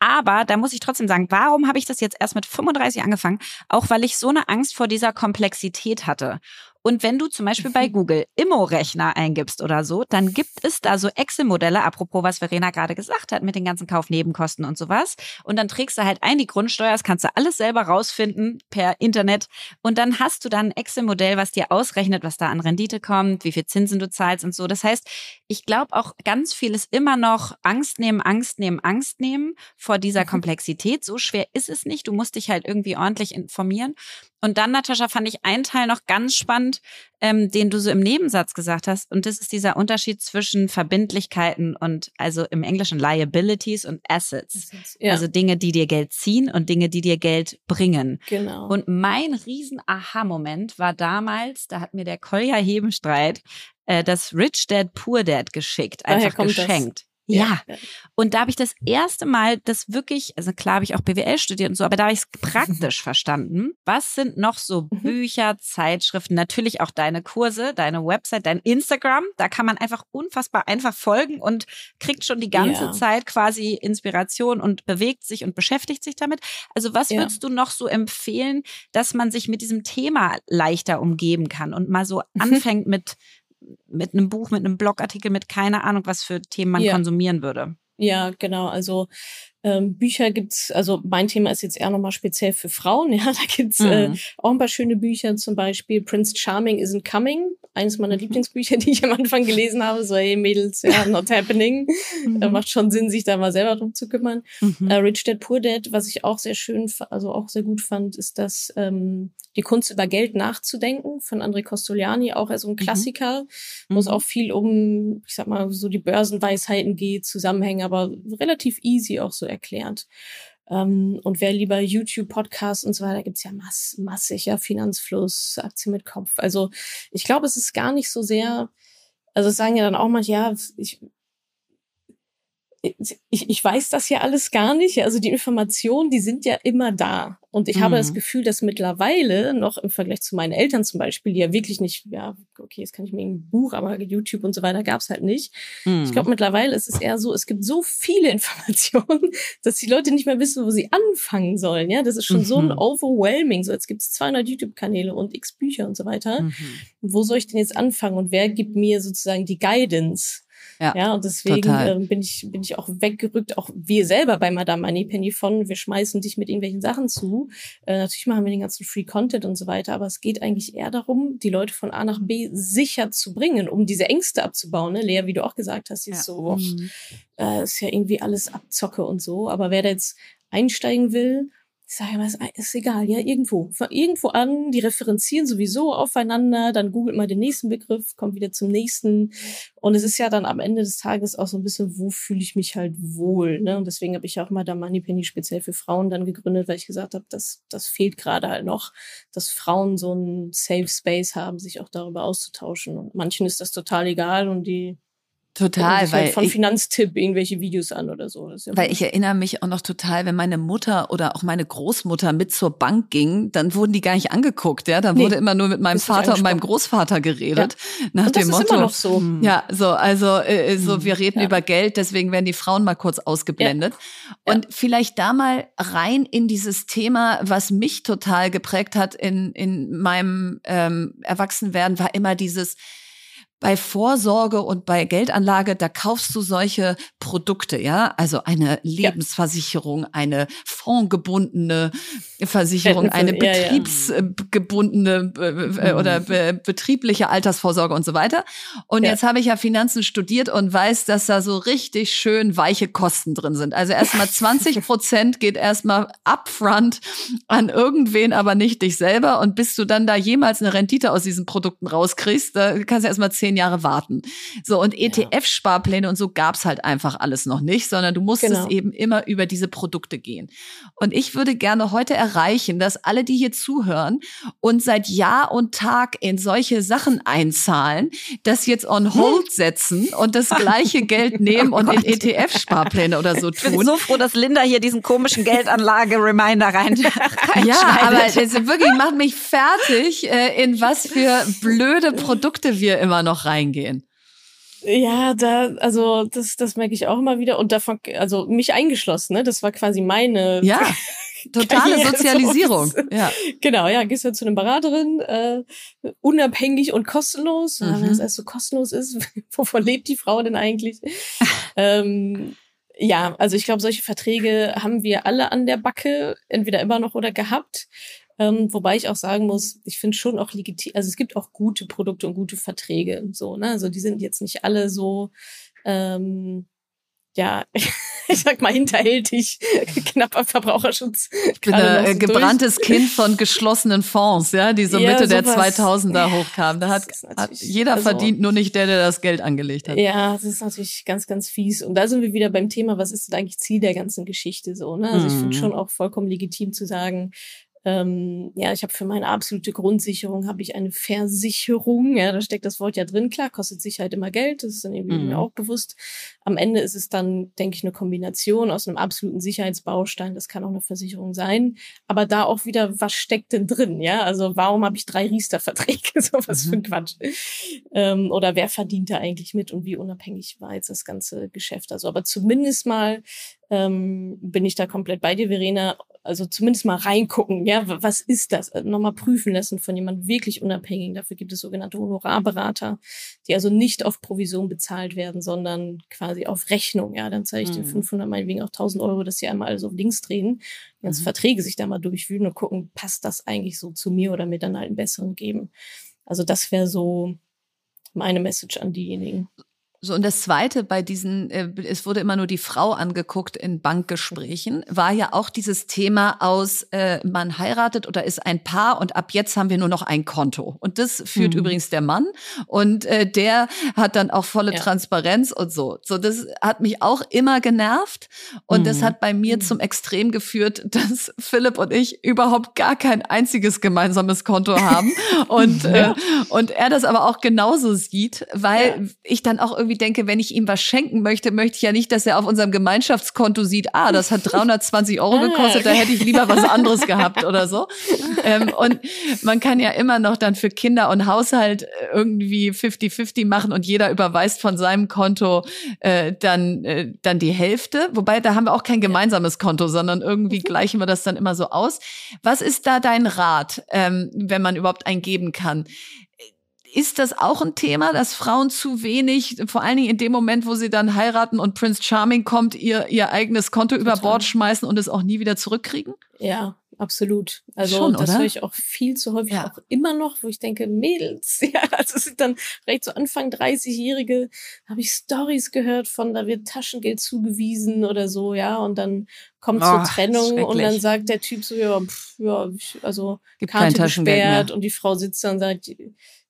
B: Aber da muss ich trotzdem sagen, warum habe ich das jetzt erst mit 35 angefangen? Auch weil ich so eine Angst vor dieser Komplexität hatte. Und wenn du zum Beispiel bei mhm. Google Immo-Rechner eingibst oder so, dann gibt es da so Excel-Modelle, apropos was Verena gerade gesagt hat, mit den ganzen Kaufnebenkosten und sowas. Und dann trägst du halt ein die Grundsteuer, das kannst du alles selber rausfinden per Internet. Und dann hast du dann ein Excel-Modell, was dir ausrechnet, was da an Rendite kommt, wie viel Zinsen du zahlst und so. Das heißt, ich glaube auch ganz viel ist immer noch Angst nehmen, Angst nehmen, Angst nehmen vor dieser mhm. Komplexität. So schwer ist es nicht. Du musst dich halt irgendwie ordentlich informieren. Und dann, Natascha, fand ich einen Teil noch ganz spannend, ähm, den du so im Nebensatz gesagt hast. Und das ist dieser Unterschied zwischen Verbindlichkeiten und also im Englischen Liabilities und Assets. Ja. Also Dinge, die dir Geld ziehen und Dinge, die dir Geld bringen.
D: Genau.
B: Und mein riesen Aha-Moment war damals, da hat mir der Kolja Hebenstreit äh, das Rich Dad Poor Dad geschickt, einfach geschenkt. Das? Ja. ja. Und da habe ich das erste Mal das wirklich, also klar habe ich auch BWL studiert und so, aber da habe ich es praktisch verstanden. Was sind noch so mhm. Bücher, Zeitschriften, natürlich auch deine Kurse, deine Website, dein Instagram. Da kann man einfach unfassbar einfach folgen und kriegt schon die ganze ja. Zeit quasi Inspiration und bewegt sich und beschäftigt sich damit. Also was ja. würdest du noch so empfehlen, dass man sich mit diesem Thema leichter umgeben kann und mal so anfängt mit mit einem Buch, mit einem Blogartikel, mit keine Ahnung, was für Themen man ja. konsumieren würde.
D: Ja, genau. Also ähm, Bücher gibt's, also mein Thema ist jetzt eher nochmal speziell für Frauen. Ja, da gibt's äh, mhm. äh, auch ein paar schöne Bücher, zum Beispiel Prince Charming Isn't Coming, eines meiner mhm. Lieblingsbücher, die ich am Anfang gelesen habe. So, hey Mädels, ja, not happening. Mhm. Äh, macht schon Sinn, sich da mal selber drum zu kümmern. Mhm. Äh, Rich Dad Poor Dad, was ich auch sehr schön, also auch sehr gut fand, ist das ähm, die Kunst über Geld nachzudenken von André Costoliani, auch als ein mhm. Klassiker, mhm. wo es auch viel um, ich sag mal, so die Börsenweisheiten geht, Zusammenhänge, aber relativ easy auch so erklärt. Ähm, und wer lieber YouTube, Podcasts und so weiter, gibt's ja mass massig, ja, Finanzfluss, Aktien mit Kopf. Also ich glaube, es ist gar nicht so sehr, also sagen ja dann auch mal, ja, ich, ich, ich weiß das ja alles gar nicht. Also die Informationen, die sind ja immer da. Und ich mhm. habe das mhm. Gefühl, dass mittlerweile noch im Vergleich zu meinen Eltern zum Beispiel, die ja wirklich nicht, ja, okay, jetzt kann ich mir ein Buch, aber YouTube und so weiter gab's halt nicht. Mhm. Ich glaube, mittlerweile ist es eher so, es gibt so viele Informationen, dass die Leute nicht mehr wissen, wo sie anfangen sollen. Ja, das ist schon mhm. so ein mhm. overwhelming. So, jetzt gibt's 200 YouTube-Kanäle und x Bücher und so weiter. Mhm. Wo soll ich denn jetzt anfangen? Und wer gibt mir sozusagen die Guidance? Ja, ja und deswegen äh, bin ich bin ich auch weggerückt, auch wir selber bei Madame Moneypenny von, wir schmeißen dich mit irgendwelchen Sachen zu. Äh, natürlich machen wir den ganzen Free Content und so weiter, aber es geht eigentlich eher darum, die Leute von A nach B sicher zu bringen, um diese Ängste abzubauen. Ne? Lea, wie du auch gesagt hast, ist ja. so, boah, mhm. äh, ist ja irgendwie alles Abzocke und so. Aber wer da jetzt einsteigen will, ich sage immer, ist egal, ja, irgendwo. Von irgendwo an, die referenzieren sowieso aufeinander, dann googelt mal den nächsten Begriff, kommt wieder zum nächsten. Und es ist ja dann am Ende des Tages auch so ein bisschen, wo fühle ich mich halt wohl. Ne? Und deswegen habe ich auch mal da Moneypenny speziell für Frauen dann gegründet, weil ich gesagt habe, das, das fehlt gerade halt noch, dass Frauen so einen Safe Space haben, sich auch darüber auszutauschen. Und manchen ist das total egal und die
A: Total,
D: weil von Finanztipp irgendwelche Videos an oder so.
A: Ja weil ich erinnere mich auch noch total, wenn meine Mutter oder auch meine Großmutter mit zur Bank ging, dann wurden die gar nicht angeguckt, ja, dann nee, wurde immer nur mit meinem Vater und meinem Großvater geredet ja. nach und das dem ist Motto. Immer noch so. Hm. Ja, so also äh, äh, so hm. wir reden ja. über Geld, deswegen werden die Frauen mal kurz ausgeblendet ja. und vielleicht da mal rein in dieses Thema, was mich total geprägt hat in in meinem ähm, Erwachsenwerden, war immer dieses bei Vorsorge und bei Geldanlage, da kaufst du solche Produkte, ja, also eine Lebensversicherung, eine fondgebundene Versicherung, eine betriebsgebundene äh, äh, oder be betriebliche Altersvorsorge und so weiter. Und ja. jetzt habe ich ja Finanzen studiert und weiß, dass da so richtig schön weiche Kosten drin sind. Also erstmal 20 Prozent geht erstmal upfront an irgendwen, aber nicht dich selber. Und bis du dann da jemals eine Rendite aus diesen Produkten rauskriegst, da kannst du erstmal zehn zehn Jahre warten. So, und ETF-Sparpläne und so gab's halt einfach alles noch nicht, sondern du musstest genau. eben immer über diese Produkte gehen. Und ich würde gerne heute erreichen, dass alle, die hier zuhören und seit Jahr und Tag in solche Sachen einzahlen, das jetzt on hold setzen und das gleiche Geld nehmen oh und in ETF-Sparpläne oder so tun.
B: Ich bin so froh, dass Linda hier diesen komischen Geldanlage-Reminder rein,
A: Ja, aber es wirklich macht mich fertig, äh, in was für blöde Produkte wir immer noch reingehen.
D: Ja, da, also das, das merke ich auch immer wieder. Und davon, also mich eingeschlossen, ne? Das war quasi meine.
A: Ja. Totale Sozialisierung. So. Ja.
D: Genau, ja, gehst du zu einer Beraterin, äh, unabhängig und kostenlos. Mhm. Wenn es erst so kostenlos ist, wovon lebt die Frau denn eigentlich? ähm, ja, also ich glaube, solche Verträge haben wir alle an der Backe, entweder immer noch oder gehabt. Ähm, wobei ich auch sagen muss, ich finde schon auch legitim, also es gibt auch gute Produkte und gute Verträge. So, ne? Also die sind jetzt nicht alle so ähm, ja, ich sag mal hinterhältig, knapper Verbraucherschutz.
A: Ich bin ein äh, gebranntes durch. Kind von geschlossenen Fonds, ja, die so ja, Mitte sowas. der 2000er hochkamen. Da hat, hat jeder also, verdient, nur nicht der, der das Geld angelegt hat.
D: Ja, das ist natürlich ganz, ganz fies. Und da sind wir wieder beim Thema, was ist denn eigentlich Ziel der ganzen Geschichte so, ne? Also ich finde mhm. schon auch vollkommen legitim zu sagen, ähm, ja, ich habe für meine absolute Grundsicherung habe ich eine Versicherung. Ja, da steckt das Wort ja drin. Klar, kostet Sicherheit immer Geld. Das ist dann irgendwie mhm. mir auch bewusst. Am Ende ist es dann, denke ich, eine Kombination aus einem absoluten Sicherheitsbaustein. Das kann auch eine Versicherung sein. Aber da auch wieder, was steckt denn drin? Ja, also warum habe ich drei Riester-Verträge? so was mhm. für ein Quatsch. Ähm, oder wer verdient da eigentlich mit und wie unabhängig war jetzt das ganze Geschäft? Also, aber zumindest mal ähm, bin ich da komplett bei dir, Verena. Also zumindest mal reingucken, ja, was ist das? Also nochmal prüfen lassen von jemand wirklich unabhängig. Dafür gibt es sogenannte Honorarberater, die also nicht auf Provision bezahlt werden, sondern quasi auf Rechnung. Ja, dann zeige ich mhm. den 500, meinetwegen auch 1000 Euro, dass sie einmal so links drehen, die mhm. Verträge sich da mal durchwühlen und gucken, passt das eigentlich so zu mir oder mir dann halt einen besseren geben. Also das wäre so meine Message an diejenigen.
A: So, und das Zweite bei diesen, äh, es wurde immer nur die Frau angeguckt in Bankgesprächen, war ja auch dieses Thema aus, äh, man heiratet oder ist ein Paar und ab jetzt haben wir nur noch ein Konto. Und das führt mhm. übrigens der Mann und äh, der hat dann auch volle ja. Transparenz und so. So, das hat mich auch immer genervt und mhm. das hat bei mir mhm. zum Extrem geführt, dass Philipp und ich überhaupt gar kein einziges gemeinsames Konto haben und, ja. äh, und er das aber auch genauso sieht, weil ja. ich dann auch irgendwie irgendwie denke, wenn ich ihm was schenken möchte, möchte ich ja nicht, dass er auf unserem Gemeinschaftskonto sieht, ah, das hat 320 Euro ah, gekostet, da hätte ich lieber was anderes gehabt oder so. Ähm, und man kann ja immer noch dann für Kinder und Haushalt irgendwie 50-50 machen und jeder überweist von seinem Konto äh, dann, äh, dann die Hälfte. Wobei, da haben wir auch kein gemeinsames Konto, sondern irgendwie gleichen wir das dann immer so aus. Was ist da dein Rat, ähm, wenn man überhaupt einen geben kann? Ist das auch ein Thema, dass Frauen zu wenig, vor allen Dingen in dem Moment, wo sie dann heiraten und Prince Charming kommt, ihr, ihr eigenes Konto Total. über Bord schmeißen und es auch nie wieder zurückkriegen?
D: Ja, absolut. Also Schon, das höre ich auch viel zu häufig, ja. auch immer noch, wo ich denke, Mädels, ja, also es sind dann recht so Anfang 30-Jährige, habe ich Stories gehört von, da wird Taschengeld zugewiesen oder so, ja, und dann kommt oh, zur Trennung und dann sagt der Typ so, ja, pff, ja, also Gibt Karte gesperrt und die Frau sitzt da und sagt,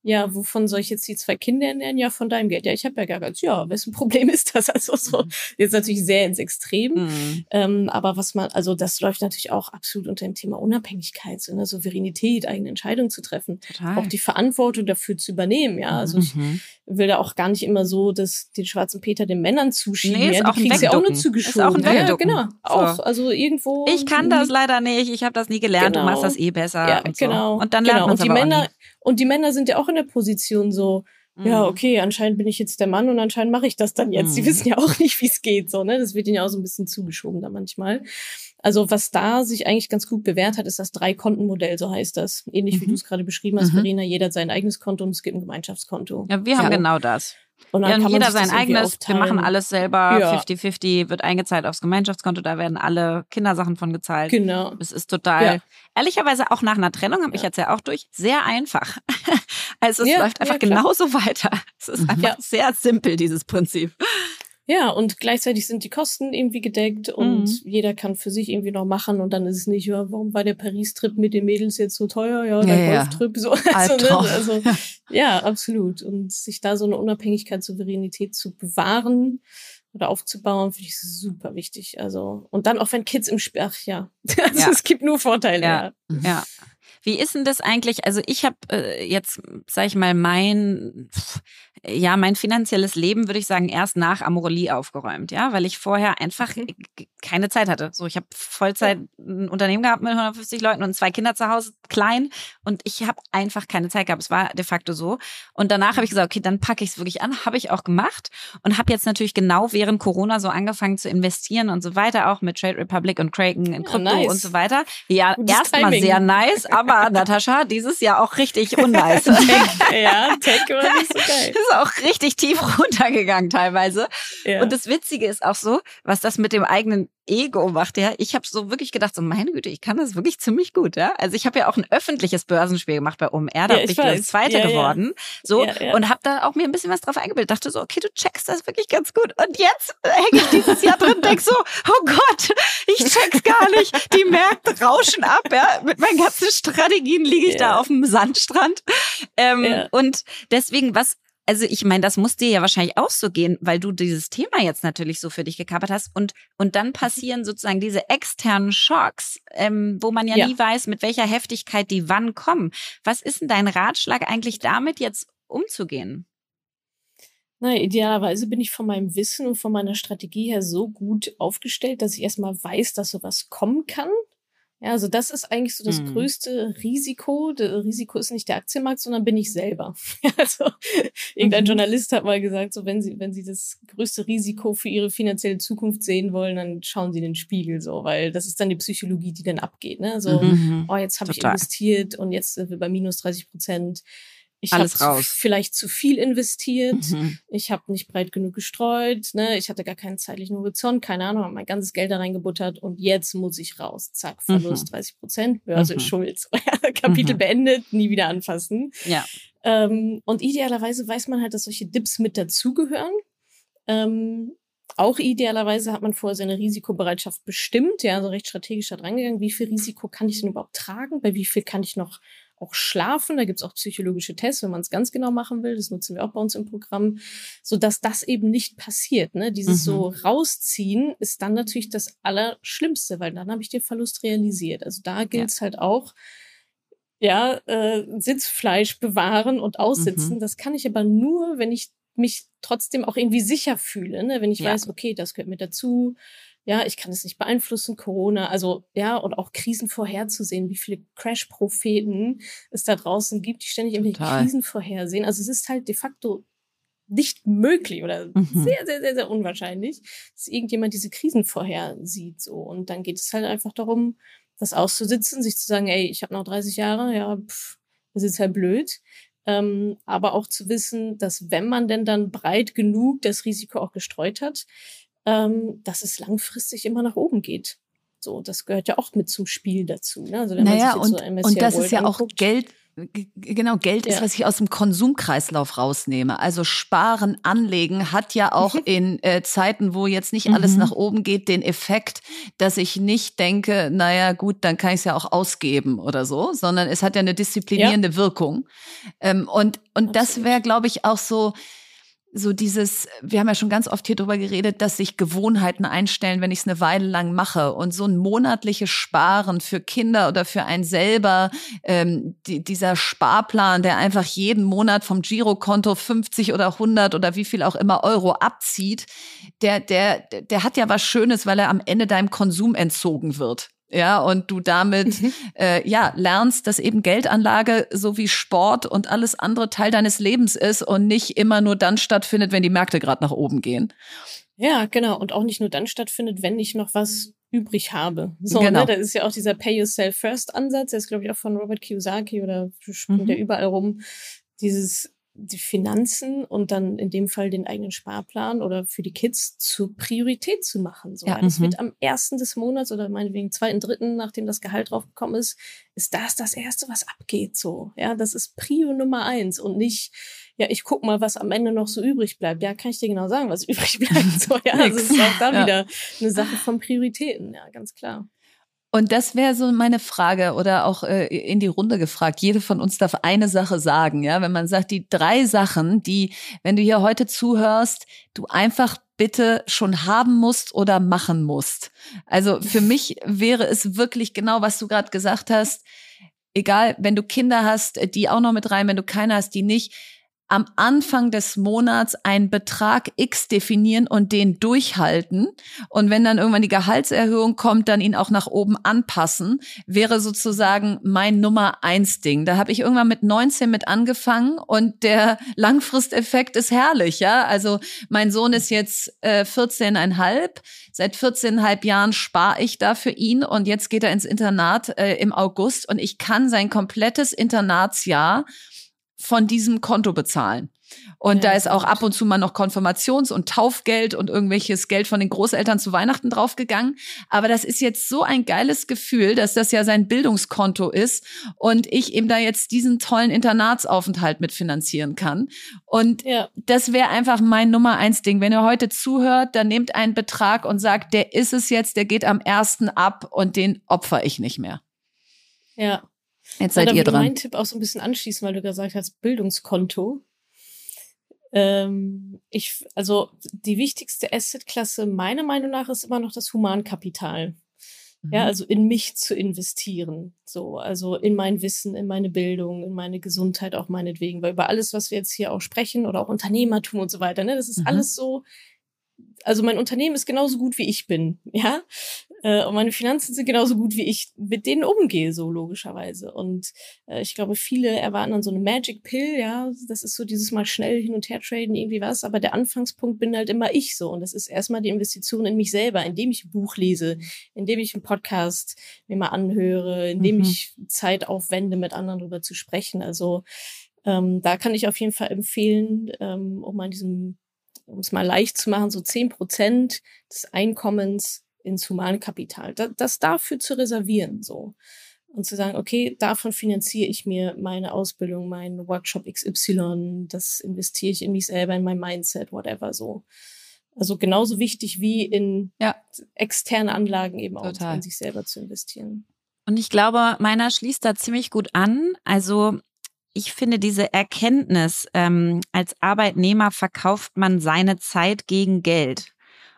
D: ja, wovon soll ich jetzt die zwei Kinder ernähren? Ja, von deinem Geld. Ja, ich habe ja gar keins. Ja, wessen Problem ist das? Also so, mhm. jetzt natürlich sehr ins Extrem. Mhm. Ähm, aber was man, also das läuft natürlich auch absolut unter dem Thema Unabhängigkeit, so eine Souveränität, eigene Entscheidungen zu treffen. Total. Auch die Verantwortung dafür zu übernehmen. Ja, also mhm. ich will da auch gar nicht immer so, dass den schwarzen Peter den Männern zuschieben. Nee,
B: ja, die kriegen
D: ja auch nur zugeschoben. Ist auch
B: ein ja,
D: genau. Auch, also irgendwo.
B: Ich kann das leider nicht. Ich habe das nie gelernt. Genau. Du machst das eh besser. Ja, und so.
D: genau.
B: Und dann
D: lernt
B: genau.
D: man die Männer, und die Männer sind ja auch in der Position so, mhm. ja, okay, anscheinend bin ich jetzt der Mann und anscheinend mache ich das dann jetzt. Mhm. Die wissen ja auch nicht, wie es geht, so, ne? Das wird ihnen ja auch so ein bisschen zugeschoben da manchmal. Also was da sich eigentlich ganz gut bewährt hat, ist das Drei-Konten-Modell, so heißt das. Ähnlich mhm. wie du es gerade beschrieben hast, mhm. Verena, jeder hat sein eigenes Konto und es gibt ein Gemeinschaftskonto.
B: Ja, wir haben genau das. Und dann ja, und jeder sein eigenes. Wir machen alles selber. 50-50 ja. wird eingezahlt aufs Gemeinschaftskonto. Da werden alle Kindersachen von gezahlt.
D: Genau.
B: Es ist total, ja. ehrlicherweise auch nach einer Trennung, habe ich jetzt ja auch durch, sehr einfach. also es läuft einfach genauso weiter. Es ist einfach sehr simpel, dieses Prinzip.
D: Ja, und gleichzeitig sind die Kosten irgendwie gedeckt und mhm. jeder kann für sich irgendwie noch machen und dann ist es nicht, ja, warum war der Paris-Trip mit den Mädels jetzt so teuer? Ja, der ja, Golftrip so. Also, ne? also ja. absolut. Und sich da so eine Unabhängigkeit, Souveränität zu bewahren oder aufzubauen, finde ich super wichtig. Also, und dann auch wenn Kids im Spiel, ach ja, also ja. es gibt nur Vorteile.
B: Ja, ja. ja. Wie ist denn das eigentlich? Also ich habe äh, jetzt, sag ich mal, mein ja, mein finanzielles Leben, würde ich sagen, erst nach Amorelie aufgeräumt, ja, weil ich vorher einfach
D: Mhm.
B: keine Zeit hatte. So, ich habe Vollzeit ein Unternehmen gehabt mit 150 Leuten und zwei Kinder zu Hause, klein, und ich habe einfach keine Zeit gehabt. Es war de facto so. Und danach habe ich gesagt, okay, dann packe ich es wirklich an, habe ich auch gemacht und habe jetzt natürlich genau während Corona so angefangen zu investieren und so weiter, auch mit Trade Republic und Kraken in Krypto
D: nice.
B: und so weiter. Ja, erstmal sehr nice, aber Natascha, dieses Jahr auch richtig unnice.
D: ja, Tech war nicht so geil.
B: auch richtig tief runtergegangen teilweise.
D: Ja.
B: Und das Witzige ist auch so, was das mit dem eigenen Ego macht, ja. Ich habe so wirklich gedacht, so meine Güte, ich kann das wirklich ziemlich gut, ja. Also ich habe ja auch ein öffentliches Börsenspiel gemacht bei OMR, da
D: Ja,
B: bin
D: ich weiß.
B: Zweite
D: Ja,
B: geworden. So
D: Ja,
B: und habe da auch mir ein bisschen was drauf eingebildet. Dachte so, okay, du checkst das wirklich ganz gut. Und jetzt hänge ich dieses Jahr drin und denk so, oh Gott, ich check's gar nicht. Die Märkte rauschen ab, ja. Mit meinen ganzen Strategien liege ich da auf dem Sandstrand. Ähm. Und deswegen, was also ich meine, das muss dir ja wahrscheinlich auch so gehen, weil du dieses Thema jetzt natürlich so für dich gekapert hast und und dann passieren sozusagen diese externen Schocks, ähm, wo man ja,
D: Ja.
B: nie weiß, mit welcher Heftigkeit die wann kommen. Was ist denn dein Ratschlag eigentlich damit jetzt umzugehen?
D: Na, idealerweise bin ich von meinem Wissen und von meiner Strategie her so gut aufgestellt, dass ich erstmal weiß, dass sowas kommen kann. Ja, also das ist eigentlich so das
B: Mhm.
D: größte Risiko. Das Risiko ist nicht der Aktienmarkt, sondern bin ich selber. Also irgendein
B: Mhm.
D: Journalist hat mal gesagt, so wenn Sie, wenn Sie das größte Risiko für Ihre finanzielle Zukunft sehen wollen, dann schauen Sie in den Spiegel so, weil das ist dann die Psychologie, die dann abgeht. Ne? So,
B: Mhm.
D: oh, jetzt habe ich investiert und jetzt sind wir bei minus 30 Prozent. Ich habe
B: Alles raus.
D: vielleicht zu viel investiert
B: Mhm.
D: ich habe nicht breit genug gestreut, ne, ich hatte gar keinen zeitlichen Horizont, keine Ahnung, habe mein ganzes Geld da reingebuttert und jetzt muss ich raus. Zack, Verlust 30 Prozent, Börse
B: Mhm.
D: schuld. Kapitel
B: Mhm.
D: beendet, nie wieder anfassen.
B: Ja.
D: Ähm, und idealerweise weiß man halt, dass solche Dips mit dazugehören. Ähm, auch idealerweise hat man vorher seine Risikobereitschaft bestimmt, ja, also recht strategisch da drangegangen. Wie viel Risiko kann ich denn überhaupt tragen? Bei wie viel kann ich noch auch schlafen? Da gibt's auch psychologische Tests, wenn man es ganz genau machen will. Das nutzen wir auch bei uns im Programm, so dass das eben nicht passiert. Ne? Dieses
B: Mhm.
D: so rausziehen ist dann natürlich das Allerschlimmste, weil dann habe ich den Verlust realisiert. Also da gilt's halt auch, ja, äh, Sitzfleisch bewahren und aussitzen.
B: Mhm.
D: Das kann ich aber nur, wenn ich mich trotzdem auch irgendwie sicher fühle, ne? wenn ich
B: Ja.
D: weiß, okay, das gehört mir dazu. Ja, ich kann es nicht beeinflussen, Corona, also ja, und auch Krisen vorherzusehen, wie viele Crash-Propheten es da draußen gibt, die ständig irgendwelche
B: Total.
D: Krisen vorhersehen. Also es ist halt de facto nicht möglich oder
B: Mhm.
D: sehr, sehr, sehr, sehr unwahrscheinlich, dass irgendjemand diese Krisen vorhersieht. So. Und dann geht es halt einfach darum, das auszusitzen, sich zu sagen, ey, ich habe noch 30 Jahre, ja, pff, das ist halt blöd. Ähm, aber auch zu wissen, dass wenn man denn dann breit genug das Risiko auch gestreut hat, ähm, dass es langfristig immer nach oben geht. So, das gehört ja auch mit zum Spiel dazu. Ne? Also wenn
A: Naja,
D: man sich
A: und,
D: jetzt so MSCI
A: und das
D: World
A: ist ja auch
D: anguckt,
A: Geld. g- Genau, Geld ist,
D: Ja.
A: was ich aus dem Konsumkreislauf rausnehme. Also sparen, anlegen hat ja auch in äh, Zeiten, wo jetzt nicht alles
B: Mhm.
A: nach oben geht, den Effekt, dass ich nicht denke, naja gut, dann kann ich es ja auch ausgeben oder so, sondern es hat ja eine disziplinierende Wirkung. Ähm, und und das wäre, glaube ich, auch so, so dieses, wir haben ja schon ganz oft hier drüber geredet, dass sich Gewohnheiten einstellen, wenn ich es eine Weile lang mache. Und so ein monatliches Sparen für Kinder oder für einen selber, ähm, die, dieser Sparplan, der einfach jeden Monat vom Girokonto 50 oder 100 oder wie viel auch immer Euro abzieht, der, der, der hat ja was Schönes, weil er am Ende deinem Konsum entzogen wird. Ja, und du damit äh, ja lernst, dass eben Geldanlage so wie Sport und alles andere Teil deines Lebens ist und nicht immer nur dann stattfindet, wenn die Märkte gerade nach oben gehen.
D: Ja, genau. Und auch nicht nur dann stattfindet, wenn ich noch was übrig habe. So,
A: Genau.
D: ne? Da ist ja auch dieser Pay Yourself First Ansatz, der ist, glaube ich, auch von Robert Kiyosaki oder springt
A: Mhm.
D: ja überall rum. Dieses, die Finanzen und dann in dem Fall den eigenen Sparplan oder für die Kids zur Priorität zu machen. So,
A: Ja,
D: das
A: mhm.
D: wird am ersten des Monats oder meinetwegen zweiten, dritten, nachdem das Gehalt draufgekommen ist, ist das das erste, was abgeht. So, ja, das ist Prio Nummer eins und nicht, ja, ich guck mal, was am Ende noch so übrig bleibt. Ja, kann ich dir genau sagen, was übrig bleibt. So, ja, also es ist auch da
A: Ja.
D: wieder eine Sache von Prioritäten. Ja, ganz klar.
A: Und das wäre so meine Frage oder auch äh, in die Runde gefragt. Jede von uns darf eine Sache sagen, ja. Wenn man sagt, die drei Sachen, die, wenn du hier heute zuhörst, du einfach bitte schon haben musst oder machen musst. Also für mich wäre es wirklich genau, was du gerade gesagt hast. Egal, wenn du Kinder hast, die auch noch mit rein, wenn du keine hast, die nicht. Am Anfang des Monats einen Betrag X definieren und den durchhalten. Und wenn dann irgendwann die Gehaltserhöhung kommt, dann ihn auch nach oben anpassen, wäre sozusagen mein Nummer eins Ding. Da habe ich irgendwann mit 19 mit angefangen und der Langfristeffekt ist herrlich, ja. Also mein Sohn ist jetzt äh, 14,5. Seit 14,5 Jahren spare ich da für ihn und jetzt geht er ins Internat äh, im August und ich kann sein komplettes Internatsjahr von diesem Konto bezahlen. Und ja, da ist auch ab und zu mal noch Konfirmations- und Taufgeld und irgendwelches Geld von den Großeltern zu Weihnachten draufgegangen. Aber das ist jetzt so ein geiles Gefühl, dass das ja sein Bildungskonto ist und ich eben da jetzt diesen tollen Internatsaufenthalt mitfinanzieren kann. Und ja. das wäre einfach mein Nummer eins Ding. Wenn ihr heute zuhört, dann nehmt einen Betrag und sagt, der ist es jetzt, der geht am ersten ab und den opfer ich nicht mehr.
D: Ja,
A: Jetzt seid ihr dran.
D: Mein Tipp auch so ein bisschen anschließen, weil du gesagt hast, Bildungskonto. Ähm, ich, also die wichtigste Assetklasse meiner Meinung nach ist immer noch das Humankapital. Mhm. Ja, also in mich zu investieren. So, also in mein Wissen, in meine Bildung, in meine Gesundheit auch meinetwegen. Weil über alles, was wir jetzt hier auch sprechen oder auch Unternehmertum und so weiter, ne, das ist mhm. alles so also mein Unternehmen ist genauso gut wie ich bin, ja. Äh, und meine Finanzen sind genauso gut wie ich mit denen umgehe, so logischerweise. Und äh, ich glaube, viele erwarten dann so eine Magic Pill, ja. Das ist so dieses mal schnell hin und her traden, irgendwie was. Aber der Anfangspunkt bin halt immer ich so. Und das ist erstmal die Investition in mich selber, indem ich ein Buch lese, indem ich einen Podcast mir mal anhöre, indem mhm. ich Zeit aufwende, mit anderen darüber zu sprechen. Also ähm, da kann ich auf jeden Fall empfehlen, ähm, um an diesem um es mal leicht zu machen, so zehn Prozent des Einkommens ins Humankapital. Das, das dafür zu reservieren, so. Und zu sagen, okay, davon finanziere ich mir meine Ausbildung, meinen Workshop XY, das investiere ich in mich selber, in mein Mindset, whatever, so. Also genauso wichtig wie in ja. externe Anlagen eben Total. auch in sich selber zu investieren.
B: Und ich glaube, meiner schließt da ziemlich gut an. Also ich finde diese Erkenntnis, ähm, als Arbeitnehmer verkauft man seine Zeit gegen Geld.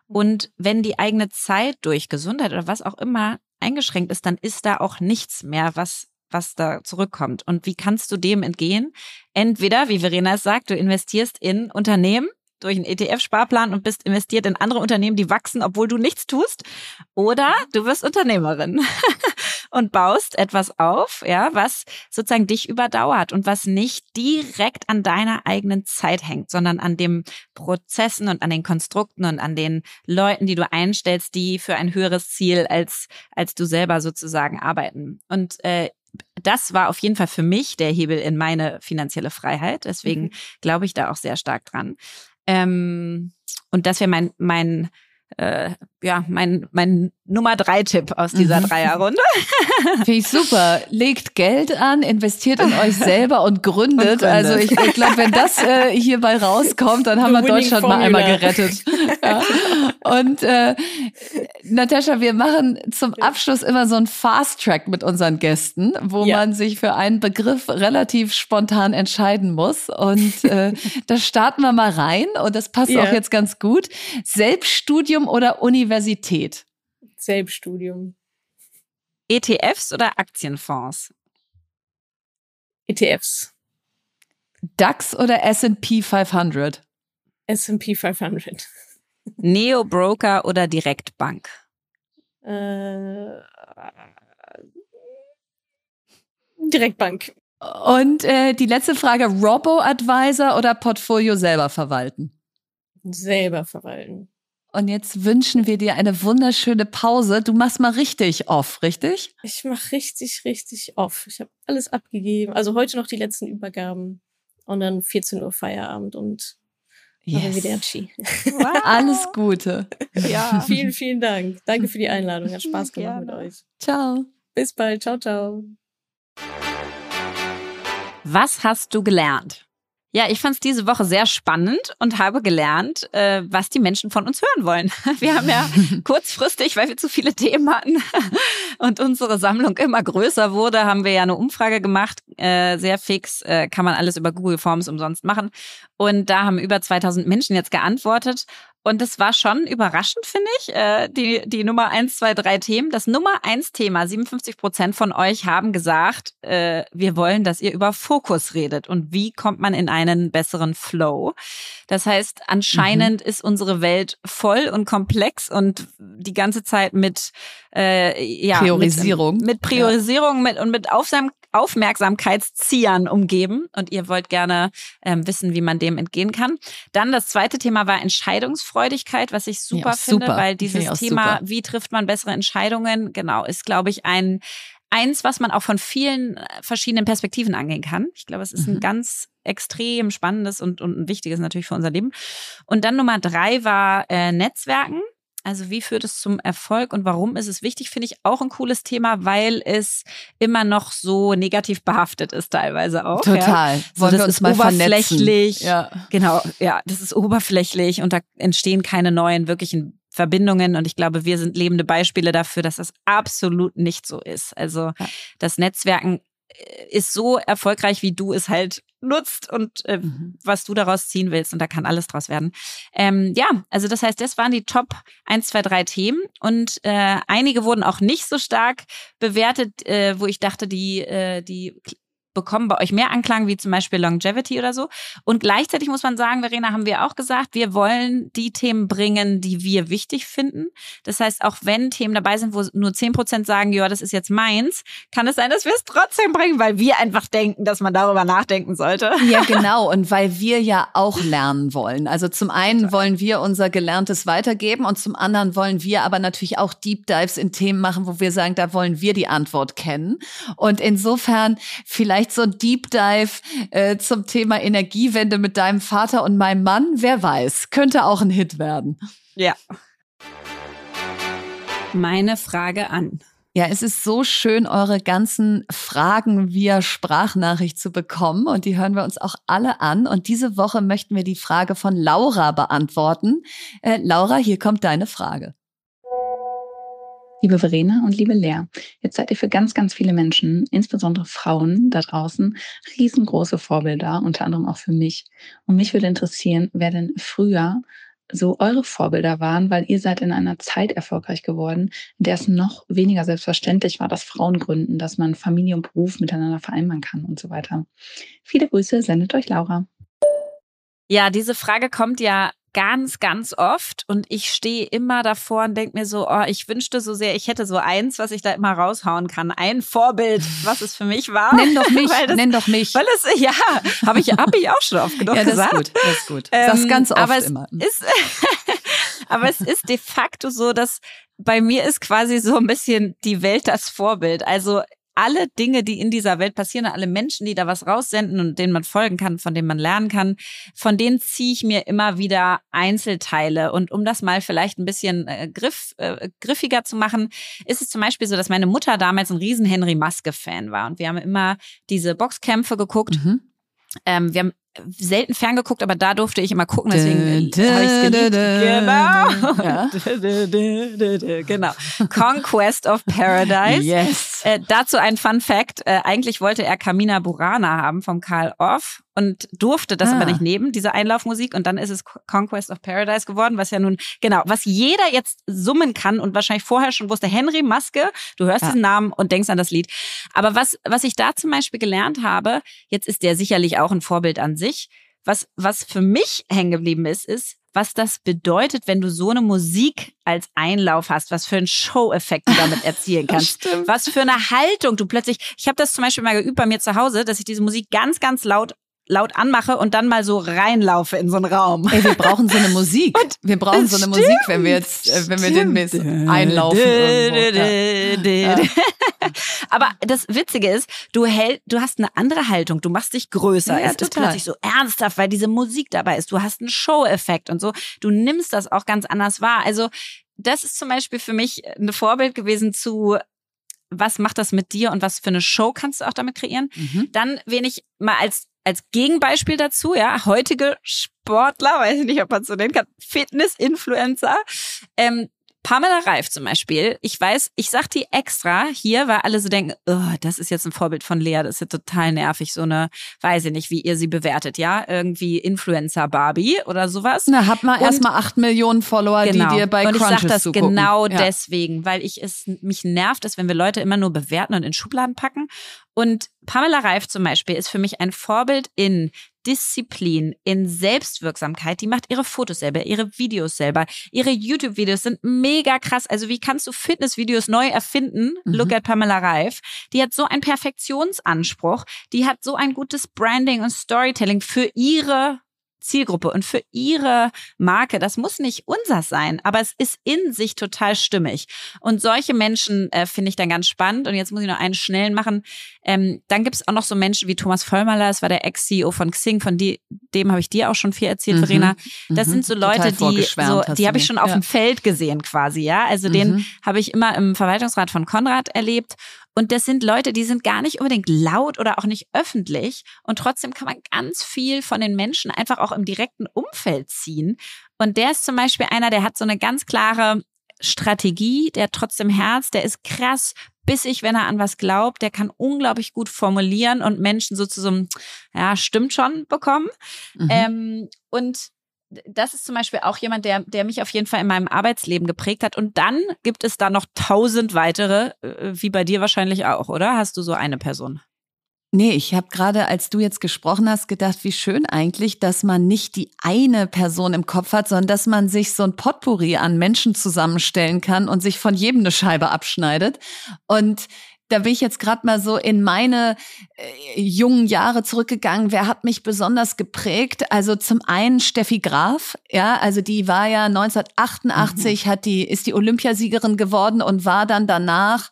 B: Und wenn die eigene Zeit durch Gesundheit oder was auch immer eingeschränkt ist, dann ist da auch nichts mehr, was was da zurückkommt. Und wie kannst du dem entgehen? Entweder, wie Verena es sagt, du investierst in Unternehmen durch einen ETF-Sparplan und bist investiert in andere Unternehmen, die wachsen, obwohl du nichts tust. Oder du wirst Unternehmerin und baust etwas auf, ja, was sozusagen dich überdauert und was nicht direkt an deiner eigenen Zeit hängt, sondern an den Prozessen und an den Konstrukten und an den Leuten, die du einstellst, die für ein höheres Ziel als, als du selber sozusagen arbeiten. Und äh, das war auf jeden Fall für mich der Hebel in meine finanzielle Freiheit. Deswegen mhm. glaube ich da auch sehr stark dran. Ähm, und das wäre mein, mein äh, ja, mein, mein Nummer drei Tipp aus dieser mhm. Dreierrunde.
A: Finde ich super. Legt Geld an, investiert in euch selber und gründet. Und gründet. Also ich, ich glaube, wenn das äh, hierbei rauskommt, dann haben wir Deutschland Formula. mal einmal gerettet. Ja. Und äh, Natascha, wir machen zum Abschluss immer so ein Fast Track mit unseren Gästen, wo ja. man sich für einen Begriff relativ spontan entscheiden muss. Und äh, da starten wir mal rein und das passt ja. auch jetzt ganz gut. Selbststudium oder Universität?
D: Selbststudium.
B: ETFs oder Aktienfonds?
D: ETFs.
A: DAX oder S&P 500?
D: S&P 500.
B: Neo Broker oder Direktbank?
D: Äh, Direktbank.
A: Und äh, die letzte Frage: Robo-Advisor oder Portfolio selber verwalten?
D: Selber verwalten.
A: Und jetzt wünschen wir dir eine wunderschöne Pause. Du machst mal richtig off, richtig?
D: Ich mach richtig, richtig off. Ich habe alles abgegeben. Also heute noch die letzten Übergaben und dann 14 Uhr Feierabend und yes.
A: Wow. Alles Gute.
D: Ja, vielen, vielen Dank. Danke für die Einladung. Hat Spaß gemacht Gerne. mit euch.
A: Ciao.
D: Bis bald. Ciao, ciao.
B: Was hast du gelernt? Ja, ich fand es diese Woche sehr spannend und habe gelernt, äh, was die Menschen von uns hören wollen. Wir haben ja kurzfristig, weil wir zu viele Themen hatten und unsere Sammlung immer größer wurde, haben wir ja eine Umfrage gemacht, äh, sehr fix, äh, kann man alles über Google Forms umsonst machen. Und da haben über 2000 Menschen jetzt geantwortet Und das war schon überraschend, finde ich, äh, die, die Nummer eins, zwei, drei Themen. Das Nummer eins Thema, 57 Prozent von euch haben gesagt, äh, wir wollen, dass ihr über Fokus redet und wie kommt man in einen besseren Flow. Das heißt, anscheinend mhm. ist unsere Welt voll und komplex und die ganze Zeit mit äh, ja,
A: Priorisierung.
B: Mit, mit Priorisierung ja. mit, und mit Aufsam Aufmerksamkeitsziehern umgeben und ihr wollt gerne ähm, wissen, wie man dem entgehen kann. Dann das zweite Thema war Entscheidungsfreudigkeit, was ich super ja, finde, super. weil dieses Thema, super. wie trifft man bessere Entscheidungen, genau, ist, glaube ich, ein eins, was man auch von vielen äh, verschiedenen Perspektiven angehen kann. Ich glaube, es ist ein mhm. ganz extrem spannendes und, und ein wichtiges natürlich für unser Leben. Und dann Nummer drei war äh, Netzwerken. Also wie führt es zum Erfolg und warum ist es wichtig, finde ich auch ein cooles Thema, weil es immer noch so negativ behaftet ist teilweise auch.
A: Total.
B: Ja. So, das ist oberflächlich. Ja. Genau, ja, das ist oberflächlich und da entstehen keine neuen wirklichen Verbindungen und ich glaube, wir sind lebende Beispiele dafür, dass das absolut nicht so ist. Also ja. das Netzwerken äh, ist so erfolgreich, wie du es halt nutzt und äh, mhm. was du daraus ziehen willst. Und da kann alles draus werden. Ähm, ja, also das heißt, das waren die Top 1, 2, 3 Themen. Und äh, einige wurden auch nicht so stark bewertet, äh, wo ich dachte, die, äh, die bekommen bei euch mehr Anklang, wie zum Beispiel Longevity oder so. Und gleichzeitig muss man sagen, Verena, haben wir auch gesagt, wir wollen die Themen bringen, die wir wichtig finden. Das heißt, auch wenn Themen dabei sind, wo nur zehn Prozent sagen, ja, das ist jetzt meins, kann es sein, dass wir es trotzdem bringen, weil wir einfach denken, dass man darüber nachdenken sollte.
A: Ja, genau. Und weil wir ja auch lernen wollen. Also zum einen wollen wir unser Gelerntes weitergeben und zum anderen wollen wir aber natürlich auch Deep Dives in Themen machen, wo wir sagen, da wollen wir die Antwort kennen. Und insofern vielleicht vielleicht so ein Deep Dive äh, zum Thema Energiewende mit deinem Vater und meinem Mann. Wer weiß, könnte auch ein Hit werden.
B: Ja. Meine Frage an.
A: Ja, es ist so schön, eure ganzen Fragen via Sprachnachricht zu bekommen und die hören wir uns auch alle an. Und diese Woche möchten wir die Frage von Laura beantworten. Äh, Laura, hier kommt deine Frage.
E: Liebe Verena und liebe Lea, jetzt seid ihr für ganz, ganz viele Menschen, insbesondere Frauen da draußen, riesengroße Vorbilder, unter anderem auch für mich. Und mich würde interessieren, wer denn früher so eure Vorbilder waren, weil ihr seid in einer Zeit erfolgreich geworden, in der es noch weniger selbstverständlich war, dass Frauen gründen, dass man Familie und Beruf miteinander vereinbaren kann und so weiter. Viele Grüße, sendet euch Laura.
B: Ja, diese Frage kommt ja ganz, ganz oft und ich stehe immer davor und denke mir so, oh, ich wünschte so sehr, ich hätte so eins, was ich da immer raushauen kann. Ein Vorbild, was es für mich war.
A: Nenn doch mich, das, nenn doch mich.
B: Weil es, ja, habe ich, hab ich auch schon oft genug ja, das gesagt.
A: Ist gut, das ist gut. Ähm, das ganz oft
B: aber es
A: immer.
B: Ist, aber es ist de facto so, dass bei mir ist quasi so ein bisschen die Welt das Vorbild. Also alle Dinge, die in dieser Welt passieren, alle Menschen, die da was raussenden und denen man folgen kann, von denen man lernen kann, von denen ziehe ich mir immer wieder Einzelteile. Und um das mal vielleicht ein bisschen äh, griff, äh, griffiger zu machen, ist es zum Beispiel so, dass meine Mutter damals ein riesen Henry Maske-Fan war. Und wir haben immer diese Boxkämpfe geguckt. Mhm. Ähm, wir haben selten ferngeguckt, aber da durfte ich immer gucken, deswegen habe ich es geliebt. Genau. genau. Conquest of Paradise.
A: Yes.
B: Äh, dazu ein Fun Fact. Äh, eigentlich wollte er Kamina Burana haben vom Karl Off und durfte das ah. aber nicht nehmen, diese Einlaufmusik. Und dann ist es Conquest of Paradise geworden, was ja nun, genau, was jeder jetzt summen kann und wahrscheinlich vorher schon wusste, Henry Maske, du hörst ja. diesen Namen und denkst an das Lied. Aber was, was ich da zum Beispiel gelernt habe, jetzt ist der sicherlich auch ein Vorbild an sich. Was, was für mich hängen geblieben ist, ist, was das bedeutet, wenn du so eine Musik als Einlauf hast, was für einen Show-Effekt du damit erzielen kannst. was für eine Haltung du plötzlich. Ich habe das zum Beispiel mal geübt bei mir zu Hause, dass ich diese Musik ganz, ganz laut laut anmache und dann mal so reinlaufe in so einen Raum.
A: Ey, wir brauchen so eine Musik. Und wir brauchen so eine stimmt, Musik, wenn wir jetzt, äh, wenn wir den Mist einlaufen. Ja.
B: Aber das Witzige ist, du hält, du hast eine andere Haltung. Du machst dich größer.
A: Ja,
B: es ist plötzlich so ernsthaft, weil diese Musik dabei ist. Du hast einen Show-Effekt und so. Du nimmst das auch ganz anders wahr. Also das ist zum Beispiel für mich ein Vorbild gewesen zu was macht das mit dir und was für eine Show kannst du auch damit kreieren? Mhm. Dann, wen ich mal als als Gegenbeispiel dazu, ja, heutige Sportler, weiß ich nicht, ob man so nennen kann, Fitness-Influencer, ähm, Pamela Reif zum Beispiel, ich weiß, ich sag die extra hier, weil alle so denken, oh, das ist jetzt ein Vorbild von Lea, das ist ja total nervig, so eine, weiß ich nicht, wie ihr sie bewertet, ja, irgendwie Influencer Barbie oder sowas.
A: Na, hat mal erstmal acht Millionen Follower,
B: genau.
A: die dir bei
B: Und ich
A: Crunches
B: sag das
A: zugucken.
B: genau
A: Ja.
B: deswegen, weil ich es, mich nervt es, wenn wir Leute immer nur bewerten und in Schubladen packen. Und Pamela Reif zum Beispiel ist für mich ein Vorbild in Disziplin, in Selbstwirksamkeit. Die macht ihre Fotos selber, ihre Videos selber. Ihre YouTube-Videos sind mega krass. Also wie kannst du Fitnessvideos neu erfinden?
A: Mhm.
B: Look at Pamela Reif. Die hat so einen Perfektionsanspruch. Die hat so ein gutes Branding und Storytelling für ihre Zielgruppe und für ihre Marke. Das muss nicht unser sein, aber es ist in sich total stimmig. Und solche Menschen äh, finde ich dann ganz spannend. Und jetzt muss ich noch einen schnellen machen. Ähm, dann gibt es auch noch so Menschen wie Thomas Vollmaler, das war der Ex-CEO von Xing, von die, dem habe ich dir auch schon viel erzählt,
A: Mhm.
B: Verena. Das
A: Mhm.
B: sind so Leute, die, so, die habe ich schon auf
A: Ja.
B: dem Feld gesehen quasi, ja. Also den
A: Mhm.
B: habe ich immer im Verwaltungsrat von Konrad erlebt. Und das sind Leute, die sind gar nicht unbedingt laut oder auch nicht öffentlich. Und trotzdem kann man ganz viel von den Menschen einfach auch im direkten Umfeld ziehen. Und der ist zum Beispiel einer, der hat so eine ganz klare Strategie, der hat trotzdem Herz, der ist krass bissig, wenn er an was glaubt, der kann unglaublich gut formulieren und Menschen so zu so einem, ja, stimmt schon bekommen.
A: Mhm.
B: Ähm, und das ist zum Beispiel auch jemand, der, der mich auf jeden Fall in meinem Arbeitsleben geprägt hat. Und dann gibt es da noch tausend weitere, äh, wie bei dir wahrscheinlich auch, oder? Hast du so eine Person?
A: Nee, ich habe gerade, als du jetzt gesprochen hast, gedacht, wie schön eigentlich, dass man nicht die eine Person im Kopf hat, sondern dass man sich so ein Potpourri an Menschen zusammenstellen kann und sich von jedem eine Scheibe abschneidet. Und da bin ich jetzt gerade mal so in meine äh, jungen Jahre zurückgegangen. Wer hat mich besonders geprägt? Also zum einen Steffi Graf, ja, also die war ja 1988 hat die ist die Olympiasiegerin geworden und war dann danach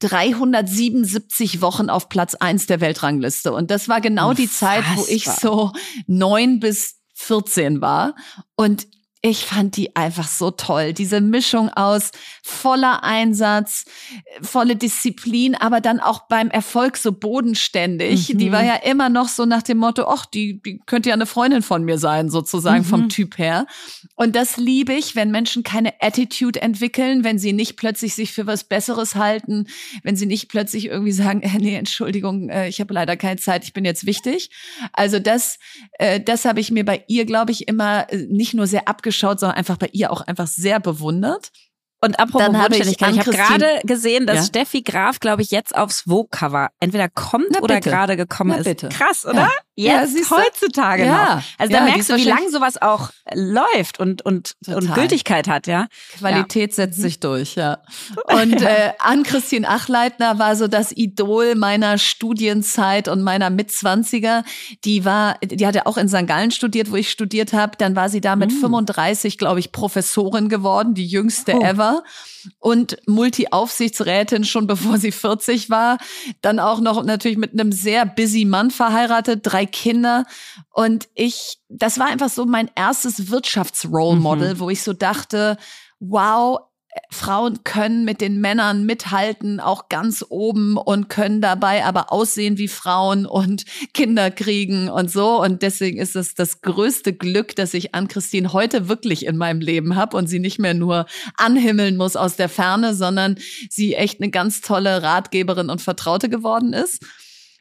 A: 377 Wochen auf Platz eins der Weltrangliste. Und das war genau die Zeit, wo ich so neun bis 14 war. Und ich fand die einfach so toll. Diese Mischung aus voller Einsatz, volle Disziplin, aber dann auch beim Erfolg so bodenständig.
B: Mhm.
A: Die war ja immer noch so nach dem Motto, ach, die, die könnte ja eine Freundin von mir sein, sozusagen vom
B: Mhm.
A: Typ her. Und das liebe ich, wenn Menschen keine Attitude entwickeln, wenn sie nicht plötzlich sich für was Besseres halten, wenn sie nicht plötzlich irgendwie sagen, äh, nee, Entschuldigung, äh, ich habe leider keine Zeit, ich bin jetzt wichtig. Also das, äh, das habe ich mir bei ihr, glaube ich, immer äh, nicht nur sehr abgeschaut, sondern einfach bei ihr auch einfach sehr bewundert.
B: Und apropos
A: Dann habe ich
B: ich habe gerade gesehen, dass
A: Ja.
B: Steffi Graf, glaube ich, jetzt aufs Vogue-Cover entweder kommt
A: Na
B: oder gerade gekommen
A: Na
B: ist.
A: bitte.
B: Krass, oder?
A: Ja. Ja,
B: Jetzt,
A: du?
B: heutzutage
A: Ja.
B: noch. Also da
A: Ja, die
B: merkst du, wie lang sowas auch läuft und, und, und. Gültigkeit hat, ja.
A: Qualität setzt sich durch, ja. Und äh, Ann-Christine Achleitner war so das Idol meiner Studienzeit und meiner Mitzwanziger. Die war, die hatte auch in St. Gallen studiert, wo ich studiert habe. Dann war sie da mit 35, glaube ich, Professorin geworden, die jüngste
B: Oh.
A: ever. Und Multi-Aufsichtsrätin schon bevor sie 40 war. Dann auch noch natürlich mit einem sehr busy Mann verheiratet, drei Kinder. Und ich, das war einfach so mein erstes Wirtschaftsrole Model, wo ich so dachte, wow, Frauen können mit den Männern mithalten, auch ganz oben und können dabei aber aussehen wie Frauen und Kinder kriegen und so. Und deswegen ist es das größte Glück, dass ich Ann-Christine heute wirklich in meinem Leben habe und sie nicht mehr nur anhimmeln muss aus der Ferne, sondern sie echt eine ganz tolle Ratgeberin und Vertraute geworden ist.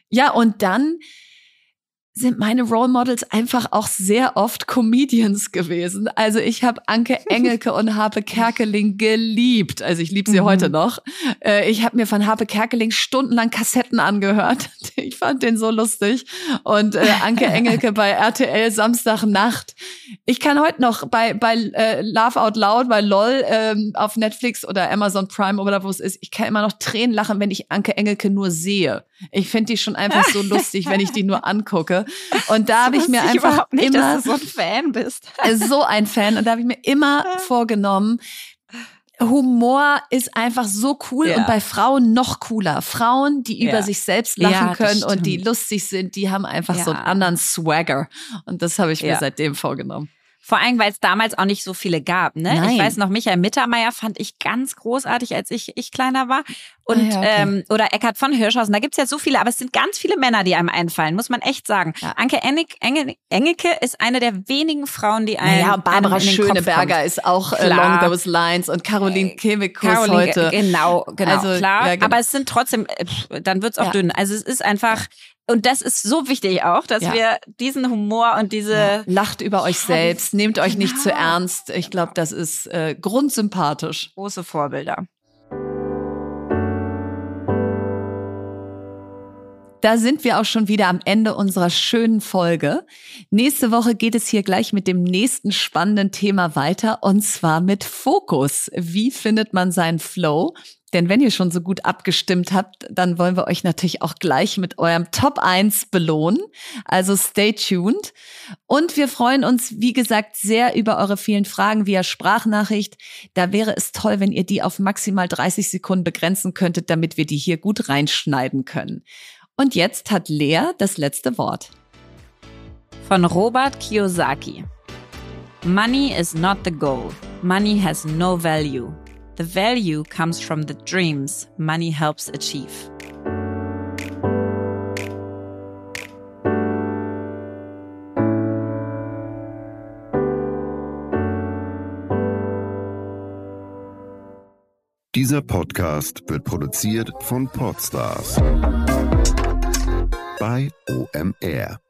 A: Ja, und dann sind meine Role Models einfach auch sehr oft Comedians gewesen. Also ich habe Anke Engelke und Harpe Kerkeling geliebt. Also ich liebe sie
B: Mhm.
A: heute noch. Äh, Ich habe mir von Harpe Kerkeling stundenlang Kassetten angehört. Ich fand den so lustig. Und äh, Anke Engelke bei RTL Samstagnacht. Ich kann heute noch bei, bei äh, Laugh Out Loud, bei LOL ähm, auf Netflix oder Amazon Prime oder wo es ist, ich kann immer noch Tränen lachen, wenn ich Anke Engelke nur sehe. Ich finde die schon einfach so lustig, wenn ich die nur angucke. Und da habe ich mir
B: Wusste
A: einfach
B: nicht,
A: immer
B: dass du so ein Fan bist.
A: so ein Fan und da habe ich mir immer vorgenommen, Humor ist einfach so cool
B: Ja.
A: und bei Frauen noch cooler. Frauen, die
B: Ja.
A: über sich selbst lachen
B: Ja,
A: können und die
B: stimmt.
A: lustig sind, die haben einfach so einen anderen Swagger. Und das habe ich mir seitdem vorgenommen.
B: Vor allem, weil es damals auch nicht so viele gab. Ne?
A: Nein.
B: Ich weiß noch, Michael Mittermeier fand ich ganz großartig, als ich, ich kleiner war. Und
A: Ah ja, okay.
B: ähm, oder Eckhard von Hirschhausen, da gibt's ja so viele, aber es sind ganz viele Männer, die einem einfallen, muss man echt sagen.
A: Ja.
B: Anke Engelke, Engel, Engelke ist eine der wenigen Frauen, die einem,
A: Naja, Barbara
B: einem
A: Schöneberger ist auch äh,
B: Klar.
A: along those lines und Caroline Kebekus
B: Caroline,
A: heute.
B: Genau, genau,
A: Also,
B: klar.
A: ja, genau.
B: Aber es sind trotzdem, äh, dann wird's auch
A: Ja.
B: dünn. Also es ist einfach, und das ist so wichtig auch, dass
A: Ja.
B: wir diesen Humor und diese
A: Lacht über euch selbst, nehmt euch nicht zu
B: Genau.
A: ernst. Ich glaube, das ist äh, grundsympathisch.
B: große Vorbilder.
A: Da sind wir auch schon wieder am Ende unserer schönen Folge. Nächste Woche geht es hier gleich mit dem nächsten spannenden Thema weiter und zwar mit Fokus. Wie findet man seinen Flow? Denn wenn ihr schon so gut abgestimmt habt, dann wollen wir euch natürlich auch gleich mit eurem Top 1 belohnen. Also stay tuned. Und wir freuen uns, wie gesagt, sehr über eure vielen Fragen via Sprachnachricht. Da wäre es toll, wenn ihr die auf maximal 30 Sekunden begrenzen könntet, damit wir die hier gut reinschneiden können. Und jetzt hat Lea das letzte Wort.
B: Von Robert Kiyosaki. Money is not the goal. Money has no value. The value comes from the dreams money helps achieve.
F: Dieser Podcast wird produziert von Podstars bei OMR.